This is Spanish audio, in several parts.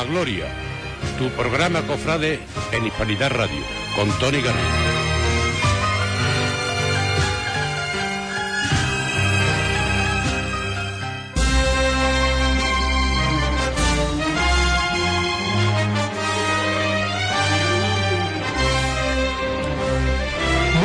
la Gloria, tu programa cofrade en Hispanidad Radio, con Tony Garrido.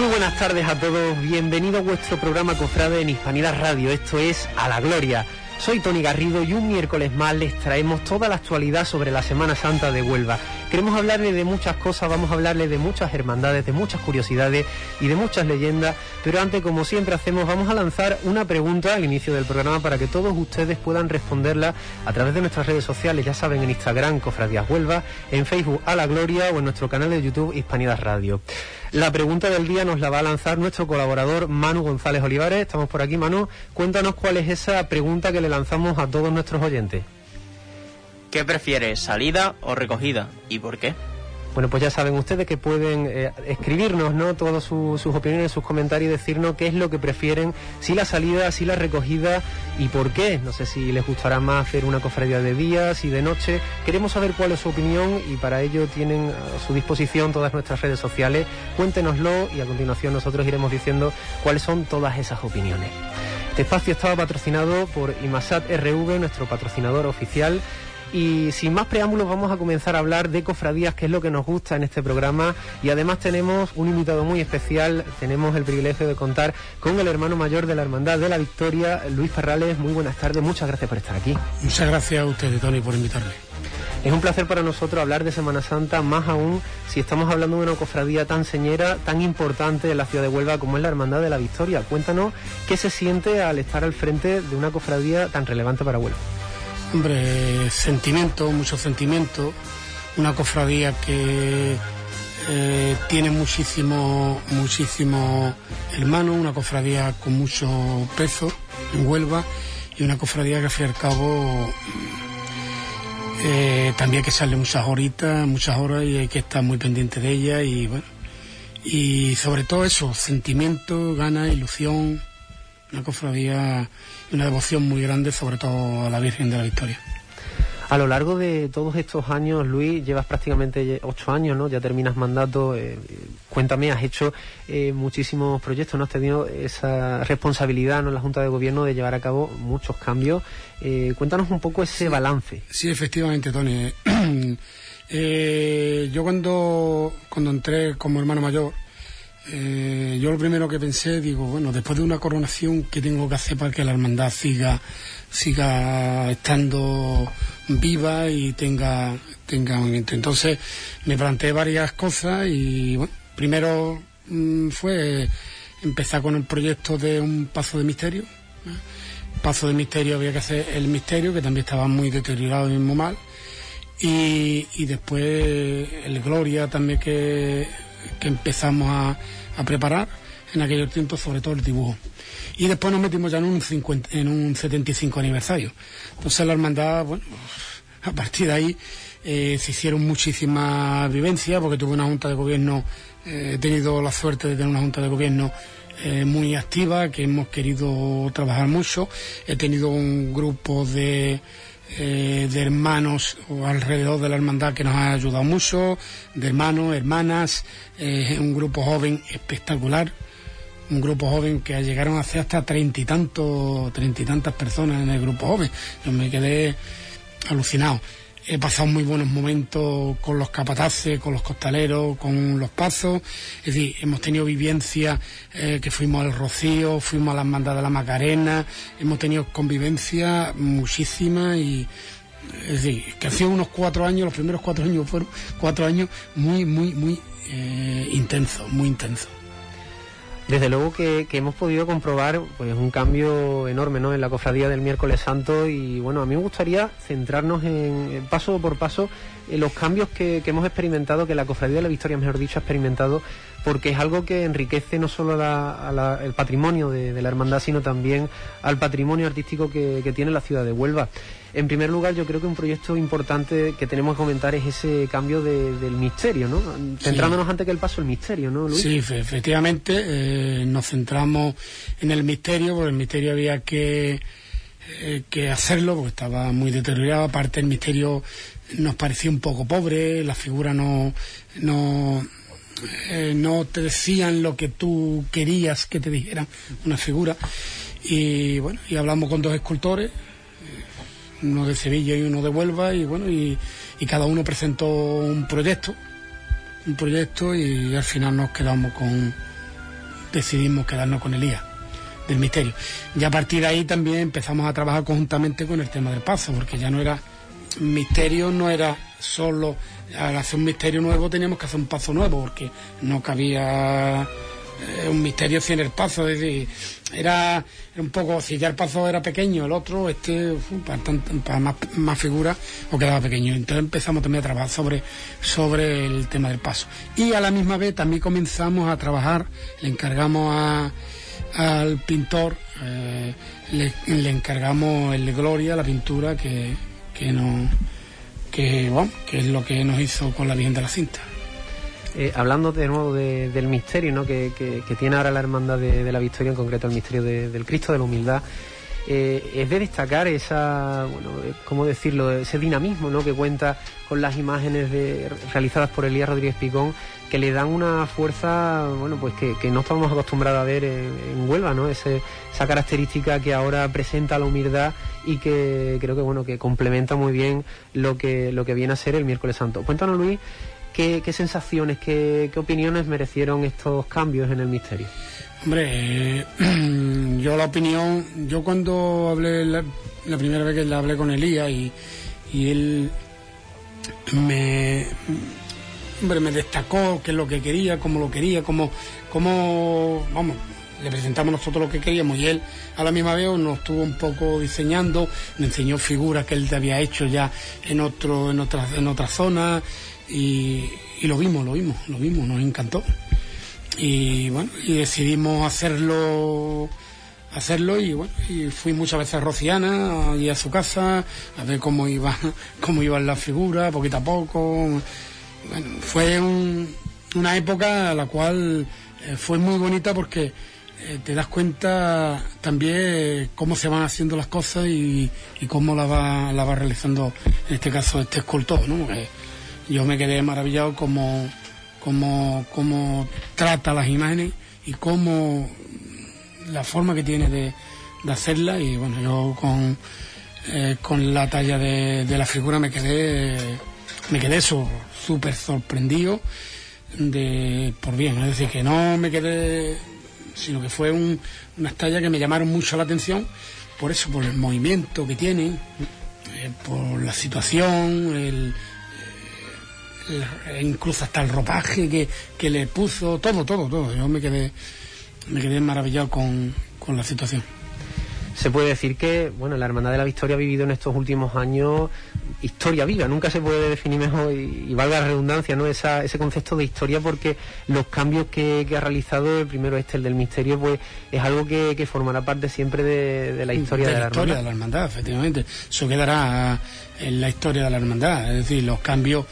Buenas tardes a todos, bienvenido a vuestro programa Cofrade en Hispanidad Radio, esto es A la Gloria. Soy Tony Garrido y un miércoles más les traemos toda la actualidad sobre la Semana Santa de Huelva. Queremos hablarle de muchas cosas, vamos a hablarle de muchas hermandades, de muchas curiosidades y de muchas leyendas, pero antes, como siempre hacemos, vamos a lanzar una pregunta al inicio del programa para que todos ustedes puedan responderla a través de nuestras redes sociales, ya saben, en Instagram Cofradías Huelva, en Facebook A la Gloria o en nuestro canal de YouTube Hispanidad Radio. La pregunta del día nos la va a lanzar nuestro colaborador Manu González Olivares. Estamos por aquí, Manu. Cuéntanos cuál es esa pregunta que le lanzamos a todos nuestros oyentes. ¿Qué prefieres, salida o recogida? ¿Y por qué? Bueno, pues ya saben ustedes que pueden eh, escribirnos, ¿no? Todas su- sus opiniones, sus comentarios y decirnos qué es lo que prefieren, si la salida, si la recogida y por qué. No sé si les gustará más hacer una cofradía de día, si de noche. Queremos saber cuál es su opinión y para ello tienen a su disposición todas nuestras redes sociales. Cuéntenoslo y a continuación nosotros iremos diciendo cuáles son todas esas opiniones. Este espacio estaba patrocinado por Imasat RV, nuestro patrocinador oficial. Y sin más preámbulos vamos a comenzar a hablar de cofradías, que es lo que nos gusta en este programa. Y además tenemos un invitado muy especial, tenemos el privilegio de contar con el hermano mayor de la Hermandad de la Victoria, Luis Parrales. Muy buenas tardes, muchas gracias por estar aquí. Muchas gracias a ustedes, Tony, por invitarme. Es un placer para nosotros hablar de Semana Santa, más aún si estamos hablando de una cofradía tan señera, tan importante en la ciudad de Huelva como es la Hermandad de la Victoria. Cuéntanos qué se siente al estar al frente de una cofradía tan relevante para Huelva. Hombre, sentimiento, mucho sentimiento. Una cofradía que eh, tiene muchísimo, muchísimo hermanos, una cofradía con mucho peso en Huelva y una cofradía que al fin y al cabo eh, también que echarle muchas horitas, muchas horas y hay que estar muy pendiente de ella y bueno. Y sobre todo eso, sentimiento, ganas, ilusión, una cofradía y una devoción muy grande, sobre todo a la Virgen de la Victoria. A lo largo de todos estos años, Luis, llevas prácticamente ocho años, ¿no? Ya terminas mandato. eh, cuéntame, has hecho eh, muchísimos proyectos, ¿no? Has tenido esa responsabilidad, ¿no? En la Junta de Gobierno de llevar a cabo muchos cambios. Eh, cuéntanos un poco ese balance. Sí, efectivamente, Tony. Eh, yo cuando, cuando entré como hermano mayor, eh, yo lo primero que pensé, digo, bueno, después de una coronación, ¿qué tengo que hacer para que la hermandad siga, siga estando viva y tenga, tenga movimiento? Entonces me planteé varias cosas y, bueno, primero mm, fue empezar con el proyecto de un paso de misterio. Paso de misterio había que hacer el misterio, que también estaba muy deteriorado y muy mal. Y, y después el Gloria también que, que empezamos a, a preparar en aquellos tiempos, sobre todo el dibujo. Y después nos metimos ya en un, 50 en un 75 aniversario. Entonces la hermandad, bueno, a partir de ahí eh, se hicieron muchísimas vivencias, porque tuve una junta de gobierno, eh, he tenido la suerte de tener una junta de gobierno eh, muy activa, que hemos querido trabajar mucho. He tenido un grupo de, eh, de hermanos o alrededor de la hermandad que nos ha ayudado mucho, de hermanos, hermanas, eh, un grupo joven espectacular, un grupo joven que llegaron a ser hasta treinta y treinta y tantas personas en el grupo joven. Yo me quedé alucinado. He pasado muy buenos momentos con los capataces, con los costaleros, con los pasos. Es decir, hemos tenido vivencia eh, que fuimos al Rocío, fuimos a las mandadas de la Macarena, hemos tenido convivencia muchísima y es decir, que han sido unos cuatro años, los primeros cuatro años fueron cuatro años muy, muy, muy eh, intensos, muy intensos. Desde luego que, hemos podido comprobar pues un cambio enorme ¿no? en la cofradía del miércoles santo y bueno, a mí me gustaría centrarnos en, paso por paso en los cambios que, hemos experimentado, que la cofradía de la Victoria, mejor dicho, ha experimentado, porque es algo que enriquece no solo el patrimonio de, la hermandad, sino también al patrimonio artístico que tiene la ciudad de Huelva. En primer lugar, yo creo que un proyecto importante que tenemos que comentar es ese cambio de- del misterio, ¿no? Centrándonos antes que el paso el misterio, ¿no, Luis? Sí, fe- efectivamente, eh, nos centramos en el misterio, porque el misterio había que eh, que hacerlo porque estaba muy deteriorado. Aparte el misterio nos parecía un poco pobre, la figura no, no, eh, no te decían lo que tú querías que te dijeran una figura. Y bueno, y hablamos con dos escultores, uno de Sevilla y uno de Huelva, y bueno, y, cada uno presentó un proyecto, un proyecto, y al final nos quedamos con, decidimos quedarnos con Elías del misterio. Y a partir de ahí también empezamos a trabajar conjuntamente con el tema del paso, porque ya no era misterio, no era solo al hacer un misterio nuevo teníamos que hacer un paso nuevo, porque no cabía un misterio sin el paso, es decir, era, un poco, si ya el paso era pequeño, el otro, este, para, más, más figuras, o quedaba pequeño. Entonces empezamos también a trabajar sobre, sobre el tema del paso. Y a la misma vez también comenzamos a trabajar, le encargamos al pintor, eh, le, encargamos el Gloria, la pintura que, que, no, que, bueno, que es lo que nos hizo con la Virgen de la Cinta. Eh, hablando de nuevo de- del misterio ¿no? que, que- tiene ahora la hermandad de, la Victoria, en concreto el misterio de- del Cristo de la Humildad, eh, es de destacar esa, bueno, eh, ¿cómo decirlo?, ese dinamismo ¿no? que cuenta con las imágenes de- realizadas por Elías Rodríguez Picón, que le dan una fuerza, bueno, pues que, no estamos acostumbrados a ver en, en Huelva, ¿no? Ese- esa característica que ahora presenta la humildad y que creo que, bueno, que complementa muy bien lo que, lo que viene a ser el miércoles santo. Cuéntanos, Luis, ¿Qué, sensaciones, qué, opiniones merecieron estos cambios en el misterio? Hombre, eh, yo la opinión, yo cuando hablé la, la primera vez que le hablé con Elías y, y él me, hombre, me destacó qué es lo que quería, cómo lo quería, cómo, cómo, vamos, le presentamos nosotros lo que queríamos y él a la misma vez nos estuvo un poco diseñando, me enseñó figuras que él había hecho ya en otro, en otras, en otras zonas y, lo vimos, lo vimos, lo vimos, nos encantó y bueno y decidimos hacerlo hacerlo y bueno y fui muchas veces a Rociana allí a su casa a ver cómo iba cómo iban las figuras poquito a poco bueno fue un- una época la cual eh, fue muy bonita porque eh, te das cuenta también eh, cómo se van haciendo las cosas y, cómo la va, la va realizando en este caso este escultor ¿no? Yo me quedé maravillado como cómo, cómo trata las imágenes y cómo la forma que tiene de, de hacerla. Y bueno yo con eh, con la talla de, la figura me quedé me quedé súper sorprendido de por bien. Es decir que no me quedé sino que fue un, unas tallas que me llamaron mucho la atención por eso por el movimiento que tiene eh, por la situación el- incluso hasta el ropaje que, que le puso, todo, todo, todo. Yo me quedé, me quedé maravillado con, con la situación. Se puede decir que, bueno, la Hermandad de la Victoria ha vivido en estos últimos años historia viva, nunca se puede definir mejor y, y valga la redundancia, ¿no? Esa, ese concepto de historia porque los cambios que, que ha realizado, el primero este, el del misterio, pues es algo que, que formará parte siempre de, de la historia de, la, historia hermandad. de la hermandad, efectivamente. Eso quedará en la historia de la hermandad. Es decir, los cambios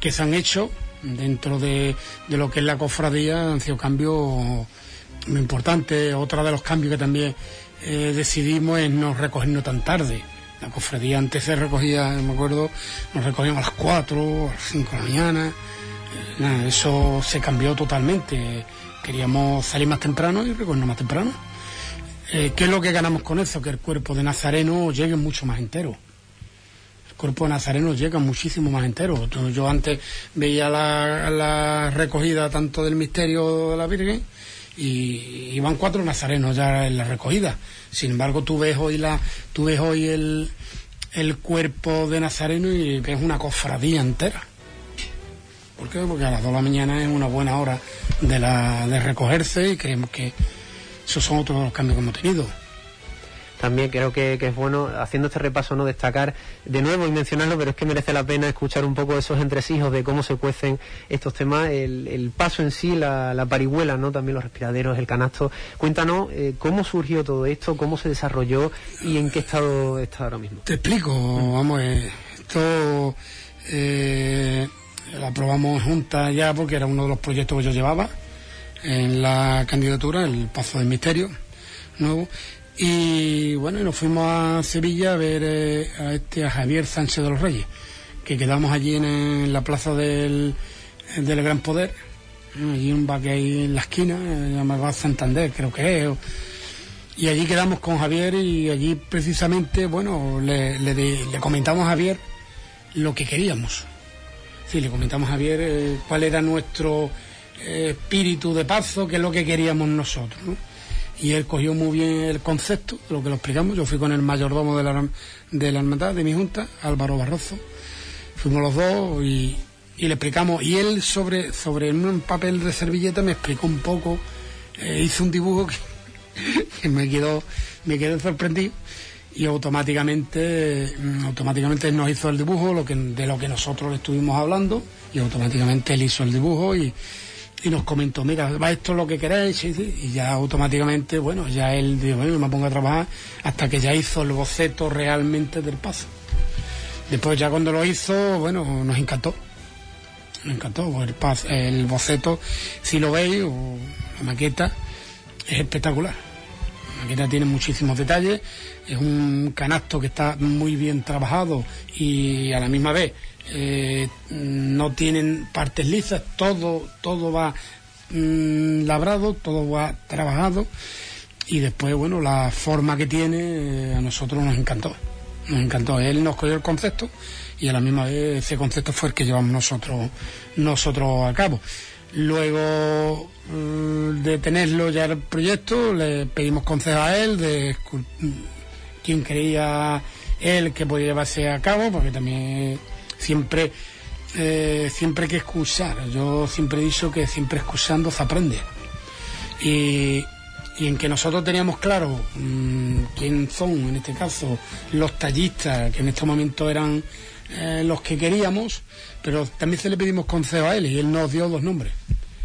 que, se han hecho dentro de, lo que es la cofradía han sido cambios muy importantes. Otro de los cambios que también eh, decidimos es no recogernos tan tarde. La cofradía antes se recogía, me acuerdo, nos recogíamos a las 4, a las 5 de la mañana. Eh, nada, eso se cambió totalmente. Queríamos salir más temprano y recogernos más temprano. Eh, ¿Qué es lo que ganamos con eso? Que el cuerpo de Nazareno llegue mucho más entero. El cuerpo de Nazareno llega muchísimo más entero. Yo, yo antes veía la, recogida tanto del misterio de la Virgen y iban cuatro nazarenos ya en la recogida. Sin embargo, tú ves hoy la, tú ves hoy el, el cuerpo de Nazareno y ves una cofradía entera. ¿Por qué? Porque a las dos de la mañana es una buena hora de, la, de recogerse y creemos que esos son otros cambios que hemos tenido. También creo que, que es bueno, haciendo este repaso, no destacar de nuevo y mencionarlo, pero es que merece la pena escuchar un poco esos entresijos de cómo se cuecen estos temas, el, el paso en sí, la, la parihuela, ¿no? También los respiraderos, el canasto. Cuéntanos eh, cómo surgió todo esto, cómo se desarrolló y en qué estado está ahora mismo. Te explico, vamos, eh, esto eh, lo aprobamos juntas ya porque era uno de los proyectos que yo llevaba en la candidatura, el Paso del Misterio nuevo. Y bueno, y nos fuimos a Sevilla a ver eh, a este a Javier Sánchez de los Reyes, que quedamos allí en, la plaza del, del Gran Poder, allí un bar que hay en la esquina, eh, llamado Santander, creo que es. y allí quedamos con Javier y allí precisamente, bueno, le, le, comentamos a Javier lo que queríamos. Sí, le comentamos a Javier eh, cuál era nuestro espíritu de paso, qué es lo que queríamos nosotros. ¿no? Y él cogió muy bien el concepto, lo que lo explicamos. Yo fui con el mayordomo de la, de la hermandad, de mi junta, Álvaro Barroso. Fuimos los dos y, le explicamos. Y él, sobre, sobre un papel de servilleta, me explicó un poco. Eh, hizo un dibujo que, me quedó me quedé sorprendido y automáticamente mm, automáticamente nos hizo el dibujo lo que, de lo que nosotros le estuvimos hablando y automáticamente él hizo el dibujo y y nos comentó, mira, va esto lo que queréis, y ya automáticamente, bueno, ya él dijo, bueno, me pongo a trabajar hasta que ya hizo el boceto realmente del paso. Después ya cuando lo hizo, bueno, nos encantó. Nos encantó, el, el boceto, si lo veis, o la maqueta, es espectacular. La maqueta tiene muchísimos detalles, es un canasto que está muy bien trabajado y a la misma vez eh, no tienen partes lisas, todo, todo va mm, labrado, todo va trabajado y después, bueno, la forma que tiene eh, a nosotros nos encantó, nos encantó. Él nos cogió el concepto y a la misma vez ese concepto fue el que llevamos nosotros, nosotros a cabo. Luego mm, de tenerlo ya el proyecto, le pedimos consejo a él de quién creía él que podía llevarse a cabo, porque también siempre, eh, siempre hay que excusar. Yo siempre he dicho que siempre excusando se aprende. Y, en que nosotros teníamos claro mm, quién son, en este caso, los tallistas, que en este momento eran eh, los que queríamos, pero también se le pedimos consejo a él y él nos dio dos nombres.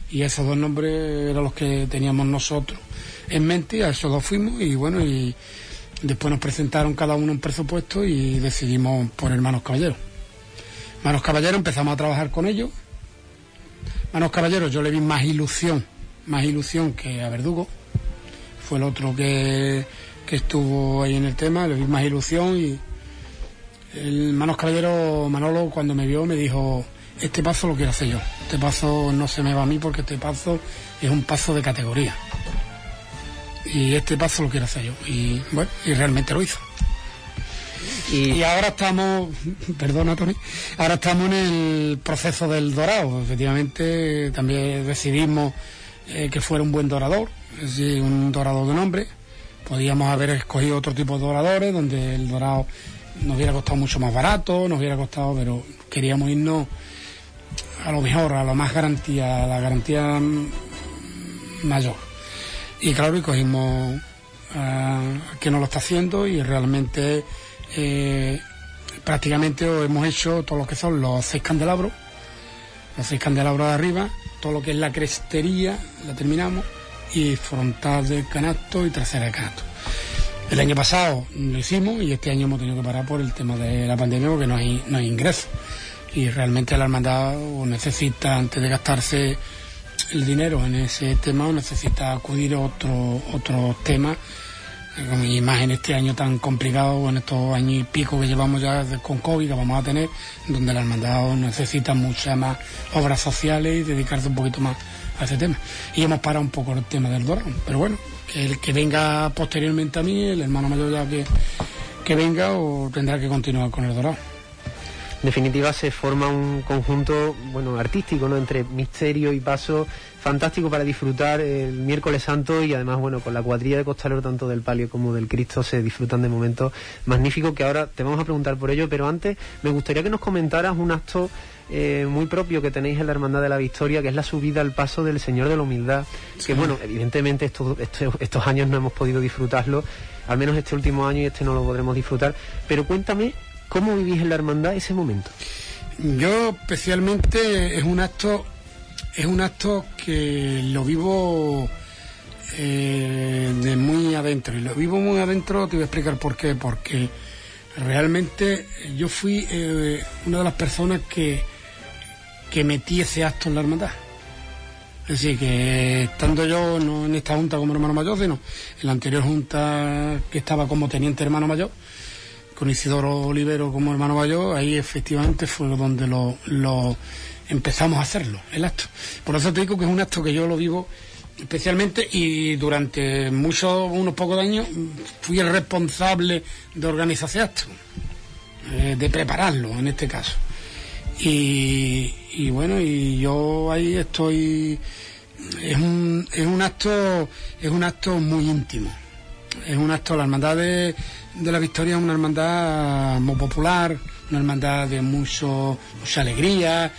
Y esos dos nombres eran los que teníamos nosotros en mente, a esos dos fuimos y bueno, y después nos presentaron cada uno un presupuesto y decidimos por Hermanos Caballeros. Manos Caballeros empezamos a trabajar con ellos. Manos Caballeros yo le vi más ilusión, más ilusión que a Verdugo. Fue el otro que, estuvo ahí en el tema, le vi más ilusión y el Manos Caballeros Manolo cuando me vio me dijo, este paso lo quiero hacer yo. Este paso no se me va a mí porque este paso es un paso de categoría. Y este paso lo quiero hacer yo. Y bueno, y realmente lo hizo. Y, ahora estamos, perdona Tony, ahora estamos en el proceso del dorado. Efectivamente, también decidimos eh, que fuera un buen dorador, es decir, un dorador de nombre. Podíamos haber escogido otro tipo de doradores donde el dorado nos hubiera costado mucho más barato, nos hubiera costado, pero queríamos irnos a lo mejor, a lo más garantía, a la garantía mayor. Y claro, y cogimos a que no lo está haciendo y realmente eh, prácticamente hemos hecho todo lo que son los seis candelabros, los seis candelabros de arriba, todo lo que es la crestería, la terminamos, y frontal del canasto y trasera del canasto. El año pasado lo hicimos y este año hemos tenido que parar por el tema de la pandemia porque no hay, no hay ingresos. Y realmente la hermandad necesita, antes de gastarse el dinero en ese tema, necesita acudir a otro, otros temas y más en este año tan complicado, en estos años y pico que llevamos ya con COVID que vamos a tener, donde la hermandad necesita muchas más obras sociales y dedicarse un poquito más a ese tema. Y hemos parado un poco el tema del Dorado, pero bueno, el que venga posteriormente a mí, el hermano mayor ya que, que venga, o tendrá que continuar con el Dorado definitiva se forma un conjunto bueno artístico no entre misterio y paso fantástico para disfrutar el miércoles santo y además bueno con la cuadrilla de costalero tanto del palio como del Cristo se disfrutan de momentos magníficos que ahora te vamos a preguntar por ello pero antes me gustaría que nos comentaras un acto eh, muy propio que tenéis en la Hermandad de la Victoria, que es la subida al paso del Señor de la Humildad, que bueno, evidentemente estos, estos años no hemos podido disfrutarlo, al menos este último año y este no lo podremos disfrutar, pero cuéntame ¿Cómo vivís en la hermandad ese momento? Yo especialmente es un acto, es un acto que lo vivo eh, de muy adentro. Y lo vivo muy adentro, te voy a explicar por qué. Porque realmente yo fui eh, una de las personas que, que metí ese acto en la hermandad. Es decir, que estando yo no en esta junta como hermano mayor, sino en la anterior junta que estaba como teniente hermano mayor, con Isidoro Olivero como hermano mayor, ahí efectivamente fue donde lo, empezamos a hacerlo, el acto. Por eso te digo que es un acto que yo lo vivo especialmente y durante muchos, unos pocos años, fui el responsable de organizar ese acto, eh, de prepararlo en este caso. Y, y bueno, y yo ahí estoy, es un, es un acto, es un acto muy íntimo. Es un acto, la hermandad de, de la Victoria es una hermandad muy popular, una hermandad de mucho, mucha alegría,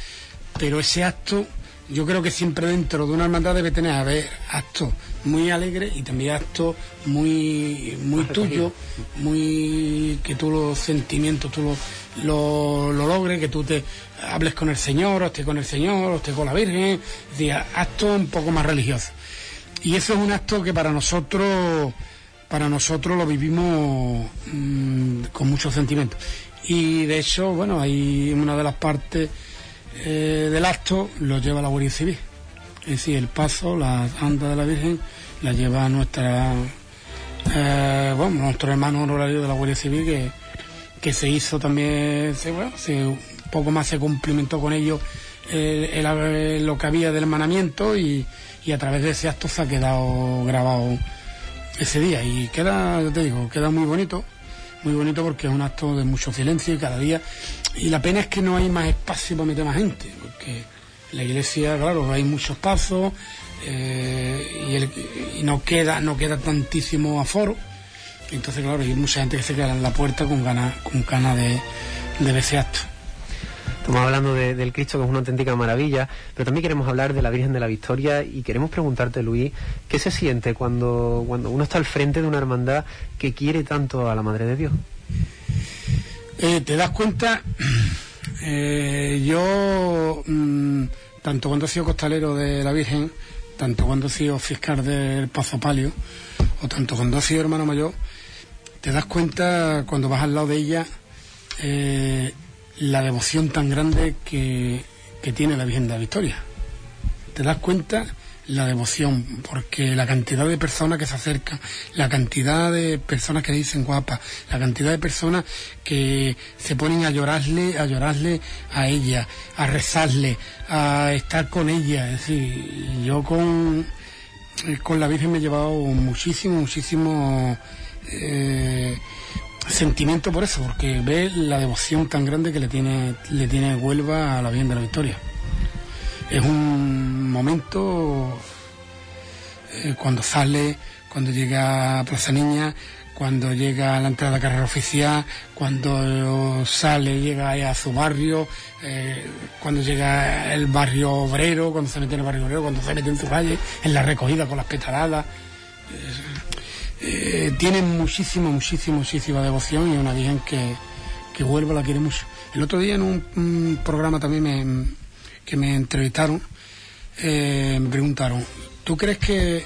pero ese acto yo creo que siempre dentro de una hermandad debe tener a ver actos muy alegres y también actos muy muy tuyos, muy que tú los sentimientos tú lo, lo, lo, logres, que tú te hables con el Señor, o estés con el Señor, o estés con la Virgen, es decir, actos un poco más religiosos. Y eso es un acto que para nosotros para nosotros lo vivimos mmm, con muchos sentimientos. Y de hecho, bueno, hay una de las partes eh, del acto lo lleva la Guardia Civil. Es decir, el paso, la anda de la Virgen, la lleva nuestra, eh, bueno, nuestro hermano honorario de la Guardia Civil que, que se hizo también, se, bueno, se, poco más se cumplimentó con ello el, el, lo que había del hermanamiento y, y, a través de ese acto se ha quedado grabado ese día y queda, te digo, queda muy bonito, muy bonito porque es un acto de mucho silencio y cada día y la pena es que no hay más espacio para meter más gente, porque la iglesia, claro, hay muchos pasos eh, y, el, y, no queda no queda tantísimo aforo. Entonces, claro, hay mucha gente que se queda en la puerta con ganas con ganas de, de ese acto. Estamos hablando de, del Cristo, que es una auténtica maravilla, pero también queremos hablar de la Virgen de la Victoria y queremos preguntarte, Luis, ¿qué se siente cuando, cuando uno está al frente de una hermandad que quiere tanto a la Madre de Dios? Eh, te das cuenta, eh, yo, mmm, tanto cuando he sido costalero de la Virgen, tanto cuando he sido fiscal del Pazo Palio, o tanto cuando he sido hermano mayor, te das cuenta cuando vas al lado de ella eh, la devoción tan grande que, que tiene la Virgen de la Victoria. Te das cuenta la devoción, porque la cantidad de personas que se acercan, la cantidad de personas que dicen guapa, la cantidad de personas que se ponen a llorarle, a llorarle a ella, a rezarle, a estar con ella. Es decir, yo con, con la Virgen me he llevado muchísimo, muchísimo eh, sentimiento por eso, porque ve la devoción tan grande que le tiene, le tiene Huelva a la Virgen de la Victoria es un momento eh, cuando sale, cuando llega a Plaza Niña, cuando llega a la entrada de la carrera oficial, cuando sale, llega a su barrio, eh, cuando llega el barrio obrero, cuando se mete en el barrio obrero, cuando se mete en su calle, en la recogida con las petaladas. Eh, tienen muchísima, muchísima, muchísima devoción y una virgen que, que Huelva la quiere mucho. El otro día en un, programa también me, que me entrevistaron, eh, me preguntaron, ¿tú crees que,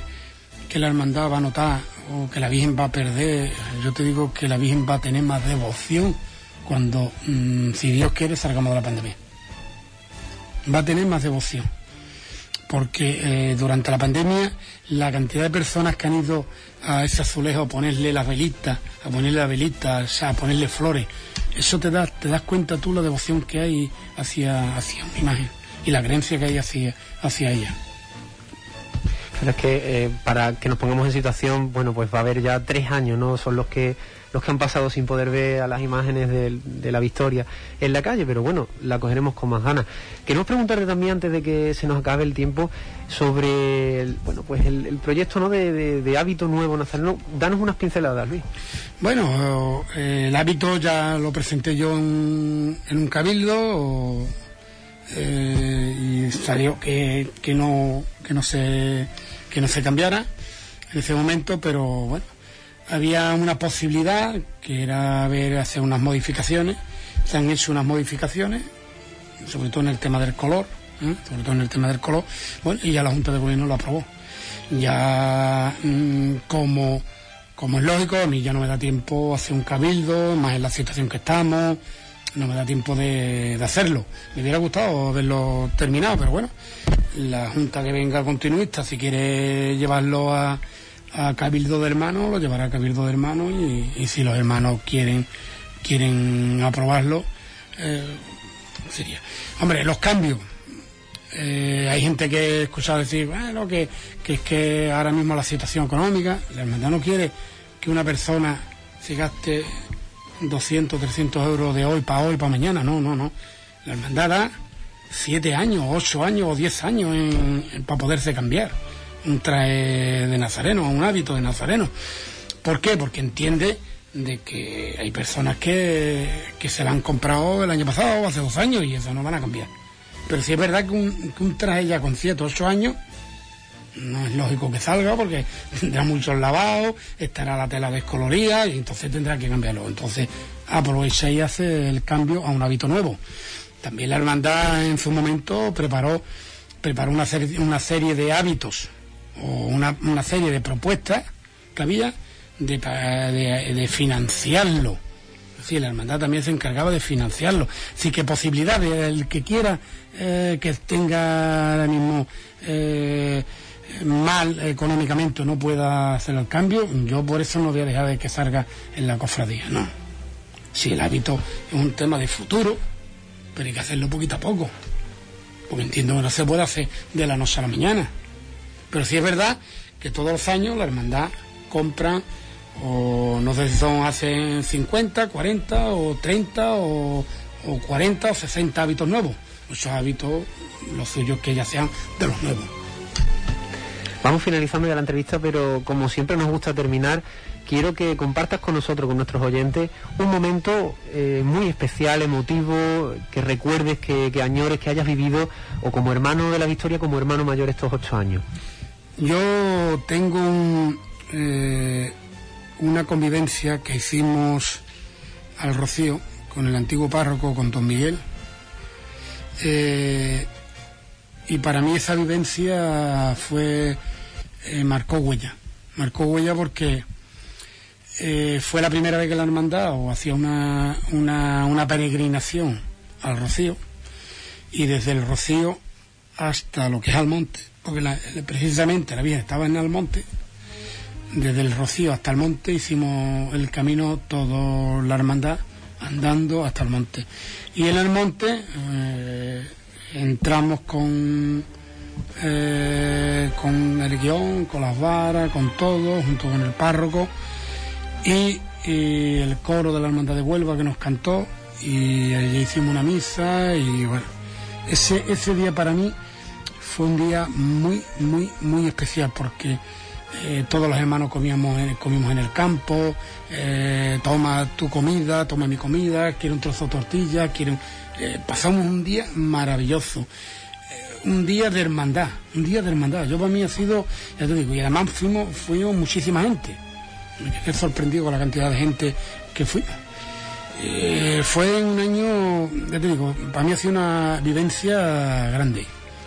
que, la hermandad va a notar o que la Virgen va a perder? Yo te digo que la Virgen va a tener más devoción cuando, mmm, si Dios quiere, salgamos de la pandemia. Va a tener más devoción. Porque eh, durante la pandemia la cantidad de personas que han ido a ese azulejo a ponerle las velitas, a ponerle las velitas, a ponerle flores, eso te, da, te das cuenta tú la devoción que hay hacia, hacia una imagen y la creencia que hay hacia, hacia ella. Pero es que eh, para que nos pongamos en situación, bueno, pues va a haber ya tres años, ¿no? Son los que los que han pasado sin poder ver a las imágenes de, la victoria en la calle, pero bueno, la cogeremos con más ganas. Queremos preguntarte también antes de que se nos acabe el tiempo sobre el, bueno pues el, proyecto ¿no? de, de, de, hábito nuevo nazareno. Danos unas pinceladas, Luis. Bueno, eh, el hábito ya lo presenté yo en, un cabildo. Eh, y salió que, que, no que no se que no se cambiara en ese momento pero bueno había una posibilidad que era ver hacer unas modificaciones se han hecho unas modificaciones sobre todo en el tema del color ¿eh? sobre todo en el tema del color bueno y ya la Junta de Gobierno lo aprobó ya mmm, como como es lógico a mí ya no me da tiempo hacer un cabildo más en la situación que estamos no me da tiempo de, de hacerlo. Me hubiera gustado haberlo terminado, pero bueno, la Junta que venga continuista, si quiere llevarlo a, a Cabildo de Hermanos, lo llevará a Cabildo de Hermanos y, si los hermanos quieren, quieren aprobarlo, eh, sería. Hombre, los cambios. Eh, hay gente que he escuchado decir, bueno, que, que es que ahora mismo la situación económica, la hermandad no quiere que una persona se gaste 200, 300 euros de hoy para hoy, para mañana. No, no, no. La hermandad da 7 años, 8 años o 10 años en- para poderse cambiar un traje de nazareno, un hábito de nazareno. ¿Por qué? Porque entiende de que hay personas que, que se la han comprado el año pasado o hace dos años y eso no van a cambiar. Pero sí es verdad que un, que un traje ya con 7 8 años no es lógico que salga porque tendrá muchos lavados, estará la tela descolorida y entonces tendrá que cambiarlo. Entonces aprovecha y hace el cambio a un hábito nuevo. También la hermandad en su momento preparó, preparó una, serie, una serie de hábitos o una, una serie de propuestas que había de, de- de financiarlo. Es la hermandad también se encargaba de financiarlo. Así que posibilidades, el que quiera eh, que tenga ahora mismo eh, mal económicamente no pueda hacer el cambio, yo por eso no voy a dejar de que salga en la cofradía, no. Si el hábito es un tema de futuro, pero hay que hacerlo poquito a poco. Porque entiendo que no se puede hacer de la noche a la mañana. Pero sí es verdad que todos los años la hermandad compra, o no sé si son hacen 50, 40 o 30 o, o 40 o 60 hábitos nuevos. Muchos hábitos, los suyos que ya sean de los nuevos. Vamos finalizando ya la entrevista, pero como siempre nos gusta terminar, quiero que compartas con nosotros, con nuestros oyentes, un momento eh, muy especial, emotivo, que recuerdes, que, que añores, que hayas vivido, o como hermano de la Victoria, como hermano mayor estos ocho años. Yo tengo un, eh, una convivencia que hicimos al Rocío con el antiguo párroco, con Don Miguel. Eh, y para mí esa vivencia fue eh, marcó huella. Marcó huella porque fue la primera vez que la hermandad hacía una, una, una peregrinación al Rocío y desde el Rocío hasta lo que es Almonte, porque la- precisamente la Virgen estaba en Almonte, desde el Rocío hasta el monte hicimos el camino toda la hermandad andando hasta el monte. Y en el monte eh, entramos con eh, con el guion, con las varas, con todo, junto con el párroco y, y el coro de la hermandad de Huelva que nos cantó y allí hicimos una misa y bueno, ese, ese día para mí fue un día muy, muy, muy especial porque eh, todos los hermanos comíamos en, comimos en el campo, eh, toma tu comida, toma mi comida, quiero un trozo de tortilla, quiero... eh, pasamos un día maravilloso, un día de hermandad, un día de hermandad. Yo para mí ha sido, ya te digo, y además fuimos, fuimos muchísima gente. Me quedé sorprendido con la cantidad de gente que fuimos. Fue un año, ya te digo, para mí ha sido una vivencia grande.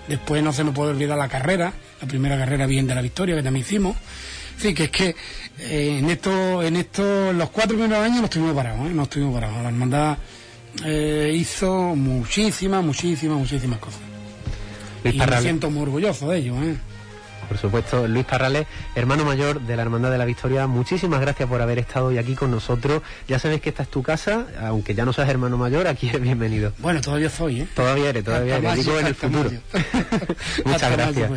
Después no se me puede olvidar la carrera, la primera carrera bien de la victoria que también hicimos. Sí, que es que eh, en esto, en estos, los cuatro primeros años no estuvimos parados, ¿eh? no estuvimos parados. La hermandad eh, hizo muchísimas, muchísimas, muchísimas cosas. Y me siento muy orgulloso de ello, ¿eh? Por supuesto, Luis Parrales, hermano mayor de la Hermandad de la Victoria, muchísimas gracias por haber estado hoy aquí con nosotros. Ya sabes que esta es tu casa, aunque ya no seas hermano mayor, aquí eres bienvenido. Bueno, todavía soy, ¿eh? Todavía eres, todavía eres, digo en el futuro. Muchas Hasta gracias.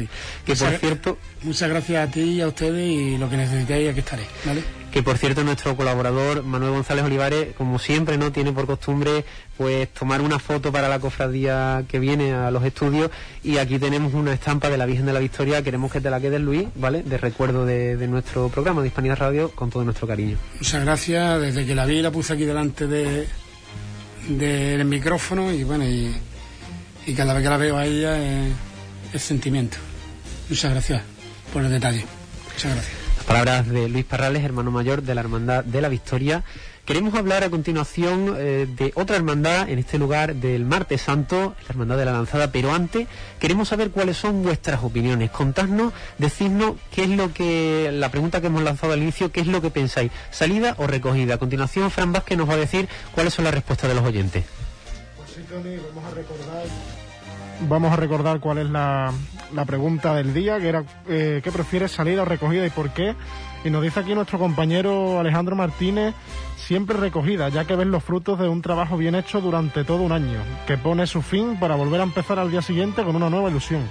Que por Muchas- cierto, Muchas gracias a ti y a ustedes y lo que necesitéis aquí estaré, ¿vale? Que por cierto nuestro colaborador Manuel González Olivares, como siempre, no tiene por costumbre pues tomar una foto para la cofradía que viene a los estudios y aquí tenemos una estampa de la Virgen de la Victoria, queremos que te la quedes Luis, ¿vale? De recuerdo de, nuestro programa de Hispanidad Radio con todo nuestro cariño. Muchas gracias. Desde que la vi la puse aquí delante de del micrófono y bueno, y, cada vez que la veo a ella es, es sentimiento. Muchas gracias por el detalle. Muchas gracias. Palabras de Luis Parrales, hermano mayor de la Hermandad de la Victoria. Queremos hablar a continuación eh, de otra hermandad en este lugar del Martes Santo, la Hermandad de la Lanzada, pero antes queremos saber cuáles son vuestras opiniones. Contadnos, decidnos qué es lo que, la pregunta que hemos lanzado al inicio, qué es lo que pensáis, salida o recogida. A continuación, Fran Vázquez nos va a decir cuáles son las respuestas de los oyentes. vamos a recordar vamos a recordar cuál es la, la pregunta del día, que era eh, ¿qué prefieres salida o recogida y por qué? Y nos dice aquí nuestro compañero Alejandro Martínez, siempre recogida, ya que ven los frutos de un trabajo bien hecho durante todo un año, que pone su fin para volver a empezar al día siguiente con una nueva ilusión.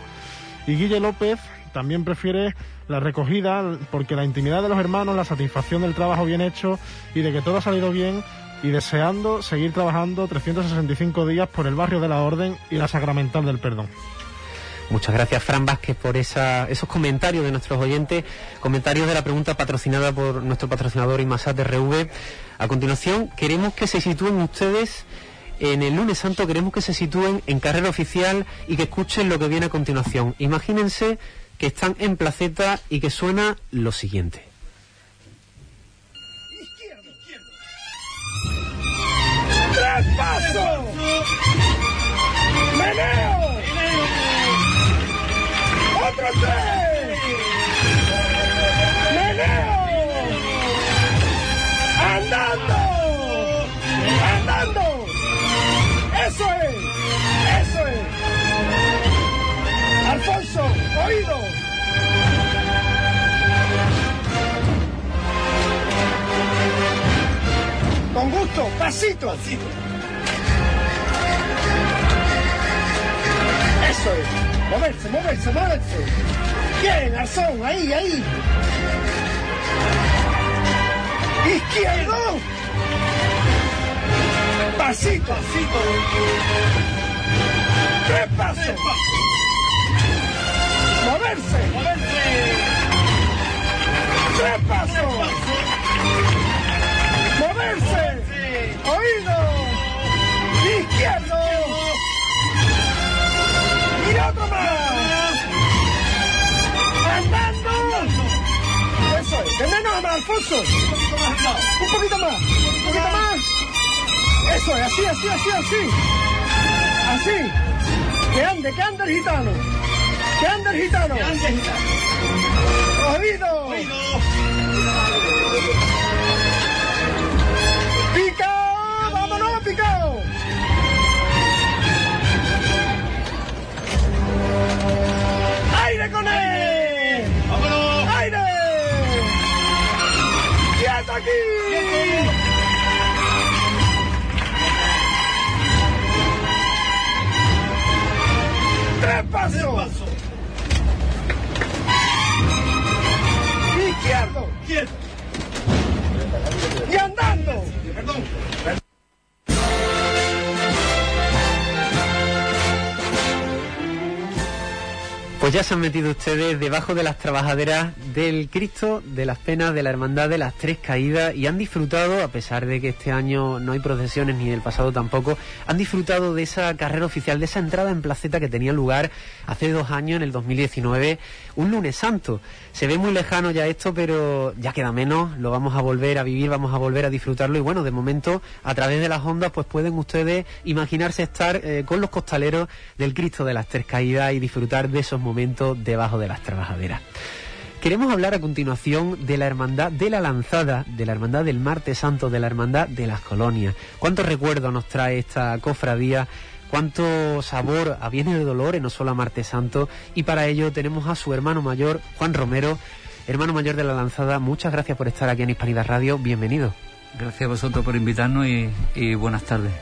Y Guille López también prefiere la recogida porque la intimidad de los hermanos, la satisfacción del trabajo bien hecho y de que todo ha salido bien y deseando seguir trabajando 365 días por el barrio de la Orden y la Sacramental del Perdón. Muchas gracias, Fran Vázquez, por esa, esos comentarios de nuestros oyentes, comentarios de la pregunta patrocinada por nuestro patrocinador Imasat RV. A continuación, queremos que se sitúen ustedes en el lunes santo, queremos que se sitúen en carrera oficial y que escuchen lo que viene a continuación. Imagínense que están en placeta y que suena lo siguiente. ¡Tres pasos! ¡Meneo! ¡Otro tres! ¡Meneo! ¡Andando! ¡Andando! ¡Eso es! ¡Eso es! ¡Alfonso! ¡Oído! Con gusto, pasito. Moverse, moverse, moverse. Bien, Arzón, ahí, ahí. Izquierdo. Pasito. Pasito. Tres pasos. Moverse. Moverse. Tres pasos. Moverse. Oído. Izquierdo. Otro más. Andando. Eso es. De menos a más, Alfonso. Un poquito más. Un poquito más. Eso es. Así, así, así, así. Así. Que ande, que ande el gitano. Que ande el gitano. Que ande el gitano. Con él! ¡Vámonos! ¡Aire! ¡Quieto aquí! ¡Tres pasos! ¡Izquierdo! ¡Izquierdo! ¡Y andando! Perdón. Pues ya se han metido ustedes debajo de las trabajaderas del Cristo de las Penas de la Hermandad de las Tres Caídas y han disfrutado, a pesar de que este año no hay procesiones ni del pasado tampoco, han disfrutado de esa carrera oficial, de esa entrada en placeta que tenía lugar hace dos años, en el 2019, un lunes santo. Se ve muy lejano ya esto, pero ya queda menos, lo vamos a volver a vivir, vamos a volver a disfrutarlo y bueno, de momento, a través de las ondas, pues pueden ustedes imaginarse estar eh, con los costaleros del Cristo de las Tres Caídas y disfrutar de esos momentos debajo de las trabajaderas. Queremos hablar a continuación de la hermandad de la lanzada, de la hermandad del martes santo, de la hermandad de las colonias. ¿Cuántos recuerdos nos trae esta cofradía? Cuánto sabor a Bienes de Dolores, no solo a Martes Santo, y para ello tenemos a su hermano mayor, Juan Romero, hermano mayor de la lanzada. Muchas gracias por estar aquí en Hispanidad Radio, bienvenido. Gracias a vosotros por invitarnos y, y buenas tardes.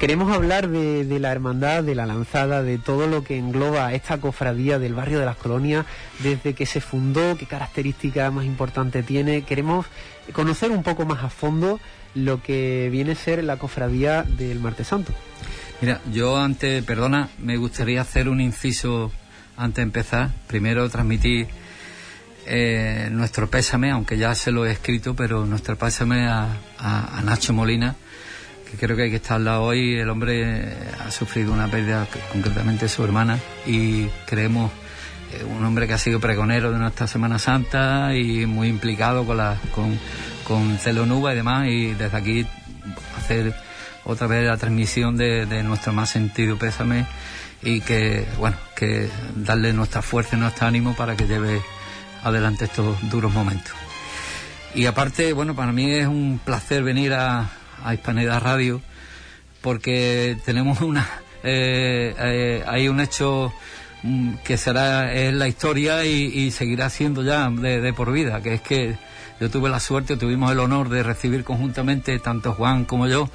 Queremos hablar de, de, la hermandad, de la lanzada, de todo lo que engloba esta cofradía del barrio de las colonias, desde que se fundó, qué características más importantes tiene. Queremos conocer un poco más a fondo lo que viene a ser la cofradía del Martes Santo. Mira, yo antes, perdona, me gustaría hacer un inciso antes de empezar. Primero transmitir eh, nuestro pésame, aunque ya se lo he escrito, pero nuestro pésame a, a, Nacho Molina, que creo que hay que estar al lado hoy. El hombre ha sufrido una pérdida, concretamente su hermana, y creemos eh, un hombre que ha sido pregonero de nuestra Semana Santa y muy implicado con la con, con Celonuba y demás, y desde aquí hacer otra vez la transmisión de, nuestro más sentido pésame y que, bueno, que darle nuestra fuerza y nuestro ánimo para que lleve adelante estos duros momentos. Y aparte, bueno, para mí es un placer venir a, a Hispanidad Radio porque tenemos una eh, eh, hay un hecho mm, que será es la historia y, seguirá siendo ya de, por vida, que es que yo tuve la suerte, tuvimos el honor de recibir conjuntamente, tanto Juan como yo,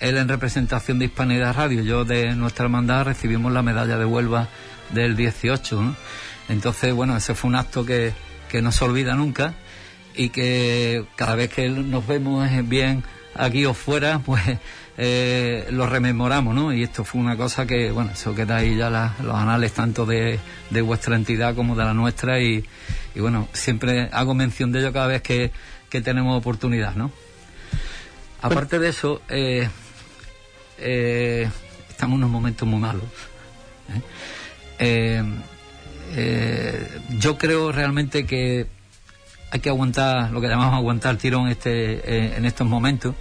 él en representación de Hispanidad Radio, yo de nuestra hermandad recibimos la medalla de Huelva del 18. Entonces, bueno, ese fue un acto que, que no se olvida nunca y que cada vez que nos vemos bien aquí o fuera, pues eh, lo rememoramos, ¿no? Y esto fue una cosa que, bueno, eso queda ahí ya los anales tanto de, vuestra entidad como de la nuestra y, bueno, siempre hago mención de ello cada vez que, tenemos oportunidad, ¿no? Aparte de eso, eh, eh, estamos en unos momentos muy malos. yo creo realmente que hay que aguantar, lo que llamamos aguantar tirón este, en estos momentos.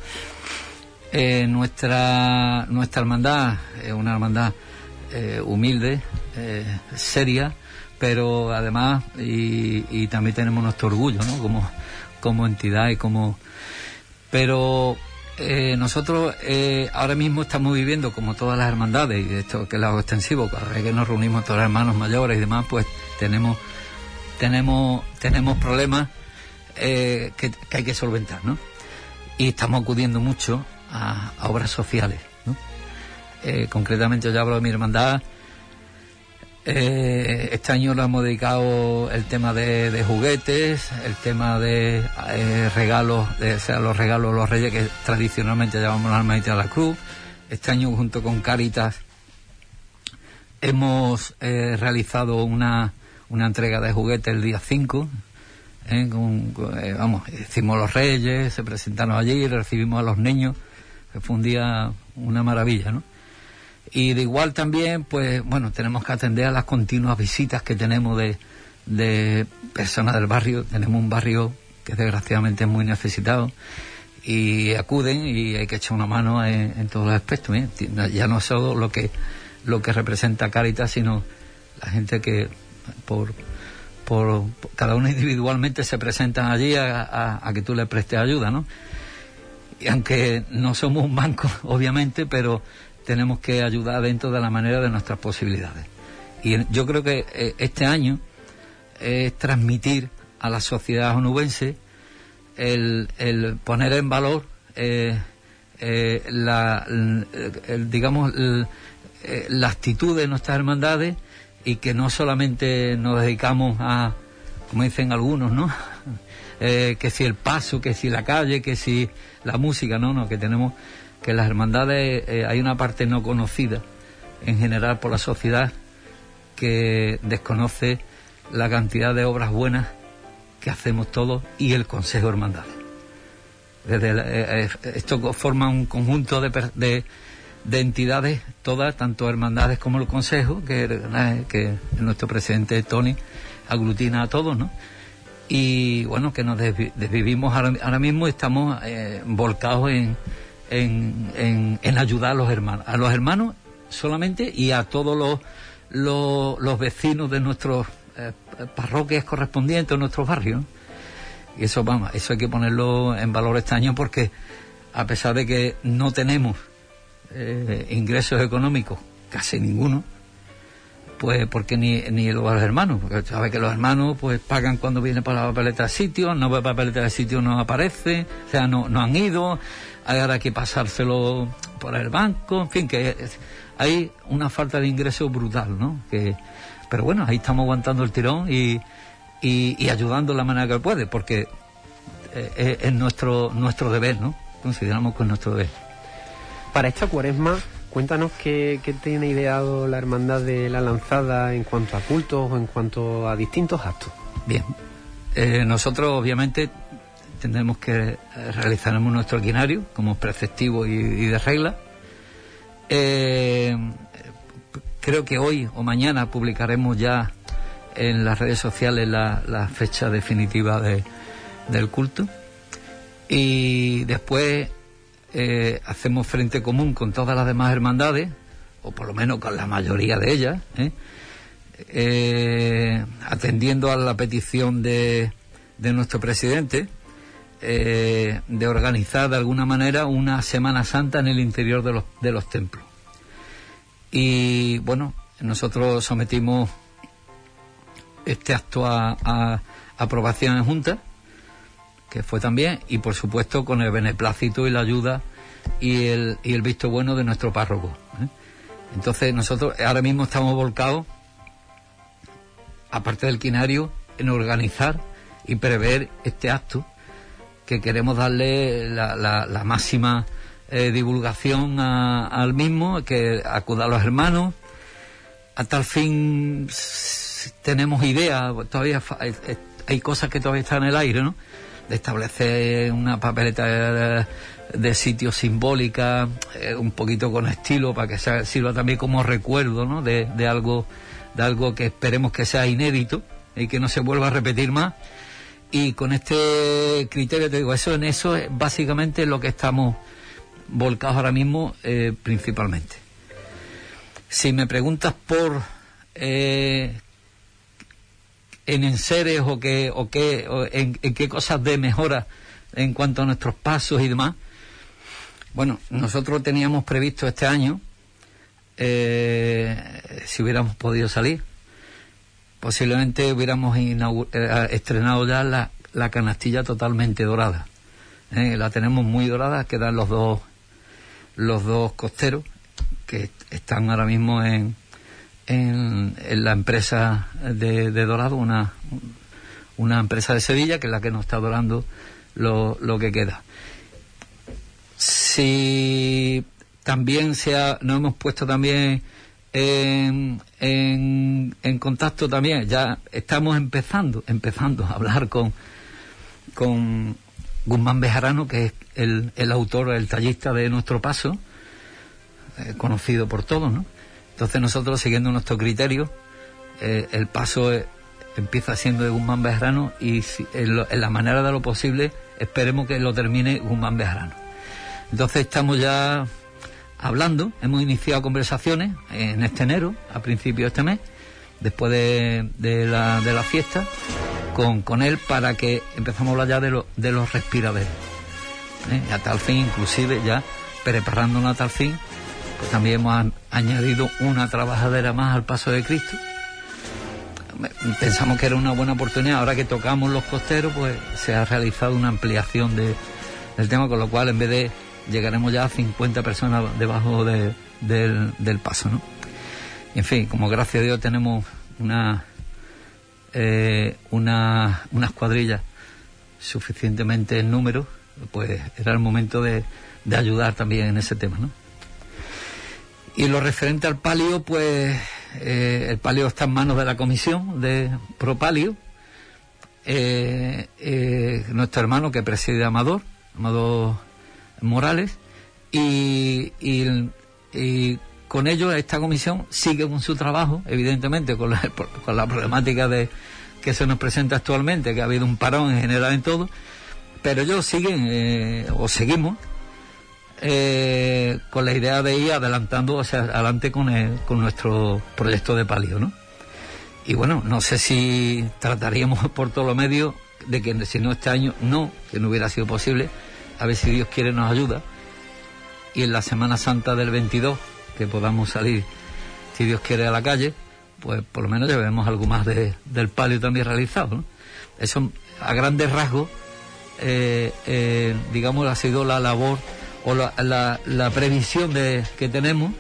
Eh, nuestra, nuestra hermandad es una hermandad eh, humilde, eh, seria, pero además, y, también tenemos nuestro orgullo, ¿no? Como, como entidad y como... Pero nosotros ahora mismo estamos viviendo, como todas las hermandades, y esto que es algo extensivo, cada vez que nos reunimos todos los hermanos mayores y demás, pues tenemos, tenemos, tenemos problemas que, que hay que solventar, ¿no? Y estamos acudiendo mucho a, obras sociales. Eh, concretamente yo hablo de mi hermandad. Eh, este año lo hemos dedicado el tema de, juguetes, el tema de eh, regalos, de, sea, los regalos los reyes que tradicionalmente llamamos la hermanita de la cruz. Este año junto con Caritas hemos realizado una, una entrega de juguetes el día 5, vamos, hicimos los reyes, se presentaron allí, recibimos a los niños fue un día una maravilla, ¿no? Y de igual también, pues bueno, tenemos que atender a las continuas visitas que tenemos de, de personas del barrio. Tenemos un barrio que desgraciadamente es muy necesitado y acuden y hay que echar una mano en, todos los aspectos. Ya no solo lo que, lo que representa Caritas, sino la gente que por, por, cada uno individualmente se presentan allí a, a, a que tú le prestes ayuda, ¿no? y aunque no somos un banco, obviamente, pero tenemos que ayudar dentro de la manera de nuestras posibilidades. Y yo creo que eh, este año es transmitir a la sociedad onubense el, poner en valor eh, eh, la, digamos, la actitud de nuestras hermandades y que no solamente nos dedicamos a, como dicen algunos, ¿no? que si el paso, que si la calle, que si la música, no, no, que tenemos que las hermandades eh, hay una parte no conocida en general por la sociedad que desconoce la cantidad de obras buenas que hacemos todos y el Consejo Hermandad. Desde eh, eh, esto forma un conjunto de, de, entidades, todas, tanto hermandades como el Consejo, que, que nuestro presidente Tony aglutina a todos, ¿no? y bueno, que nos desvivimos ahora, mismo, estamos volcados en, en, en, ayudar a los hermanos, a los hermanos solamente y a todos los, los, vecinos de nuestros eh, parroquias correspondientes, nuestros barrios. Y eso, vamos, eso hay que ponerlo en valor este año porque a pesar de que no tenemos eh, ingresos económicos, casi ninguno, pues porque ni, ni los hermanos, porque sabe que los hermanos pues pagan cuando viene para la papeleta de sitio, no ve papeleta de sitio, no aparece, o sea, no, no han ido, ahora que pasárselo por el banco, en fin, que hay una falta de ingreso brutal, ¿no? Que, pero bueno, ahí estamos aguantando el tirón y, y, ayudando de la manera que puede, porque eh, es, nuestro, nuestro deber, ¿no? Consideramos que es nuestro deber. Para esta cuaresma, Cuéntanos qué, tiene ideado la Hermandad de la Lanzada en cuanto a cultos o en cuanto a distintos actos. Bien, eh, nosotros obviamente tendremos que eh, realizar nuestro equinario como preceptivo y, de regla. Eh, creo que hoy o mañana publicaremos ya en las redes sociales la, fecha definitiva del culto. Y después eh, hacemos frente común con todas las demás hermandades, o por lo menos con la mayoría de ellas, atendiendo a la petición de, de nuestro presidente, eh, de organizar de alguna manera una Semana Santa en el interior de los, de los templos. Y bueno, nosotros sometimos este acto a, a aprobación en Junta, que fue también, y por supuesto con el beneplácito y la ayuda y el, y el visto bueno de nuestro párroco. ¿eh? Entonces nosotros ahora mismo estamos volcados, aparte del quinario, en organizar y prever este acto que queremos darle la, la, la máxima eh, divulgación a- al mismo, que acuda a los hermanos. A tal fin tenemos ideas, todavía hay- hay- hay cosas que todavía están en el aire, ¿no? De establecer una papeleta de, de sitio simbólica, eh, un poquito con estilo, para que sea- sirva también como recuerdo, ¿no? De, de algo, de algo que esperemos que sea inédito y que no se vuelva a repetir más. Y con este criterio, te digo, eso en eso es básicamente lo que estamos volcados ahora mismo eh, principalmente. Si me preguntas por eh, en enseres o qué o qué o en, en qué cosas de mejora en cuanto a nuestros pasos y demás, bueno, nosotros teníamos previsto este año, eh, si hubiéramos podido salir, posiblemente hubiéramos eh, estrenado ya la, la canastilla totalmente dorada. Eh, la tenemos muy dorada, quedan los dos los dos costeros que est- están ahora mismo en, en, en la empresa de, de dorado, una, una empresa de Sevilla que es la que nos está dorando lo, lo que queda. Si también se ha, nos hemos puesto también en, en, contacto también, ya estamos empezando, empezando a hablar con, con Guzmán Bejarano, que es el, el autor, el tallista de nuestro paso, eh, conocido por todos, ¿no? Entonces nosotros, siguiendo nuestro criterio, eh, el paso eh, empieza siendo de Guzmán Bejarano y si- en, lo- en la manera de lo posible esperemos que lo termine Guzmán Bejarano. Entonces estamos ya hablando, hemos iniciado conversaciones en este enero, a principios de este mes, después de, de la, de la fiesta, con, con él para que empezamos a hablar ya de, lo- de los respiraderos. ¿eh? A tal fin, inclusive ya preparándonos a tal fin, pues también hemos añadido una trabajadera más al paso de Cristo. Pensamos que era una buena oportunidad. Ahora que tocamos los costeros, pues se ha realizado una ampliación de, del tema, con lo cual en vez de llegaremos ya a 50 personas debajo de- del, del paso, ¿no? En fin, como gracias a Dios tenemos una, eh, una, unas cuadrillas suficientemente en número, pues era el momento de, de ayudar también en ese tema, ¿no? Y lo referente al palio, pues eh, el palio está en manos de la comisión de Propalio. Eh, nuestro hermano que preside Amador, Amador Morales, y, y, con ello esta comisión sigue con su trabajo, evidentemente con la, con la problemática de que se nos presenta actualmente, que ha habido un parón en general en todo, pero ellos siguen eh, o seguimos eh, con la idea de ir adelantando hacia adelante con, el- con nuestro proyecto de palio, ¿no? Y bueno, no sé si trataríamos por todos los medios de que si no este año, no, que no hubiera sido posible, a ver si Dios quiere nos ayuda. Y en la Semana Santa del 22, que podamos salir, si Dios quiere, a la calle, pues por lo menos llevemos algo más de- del palio también realizado. Eso, a grandes rasgos, eh, eh, digamos, ha sido la labor o la, la- la previsión de, que tenemos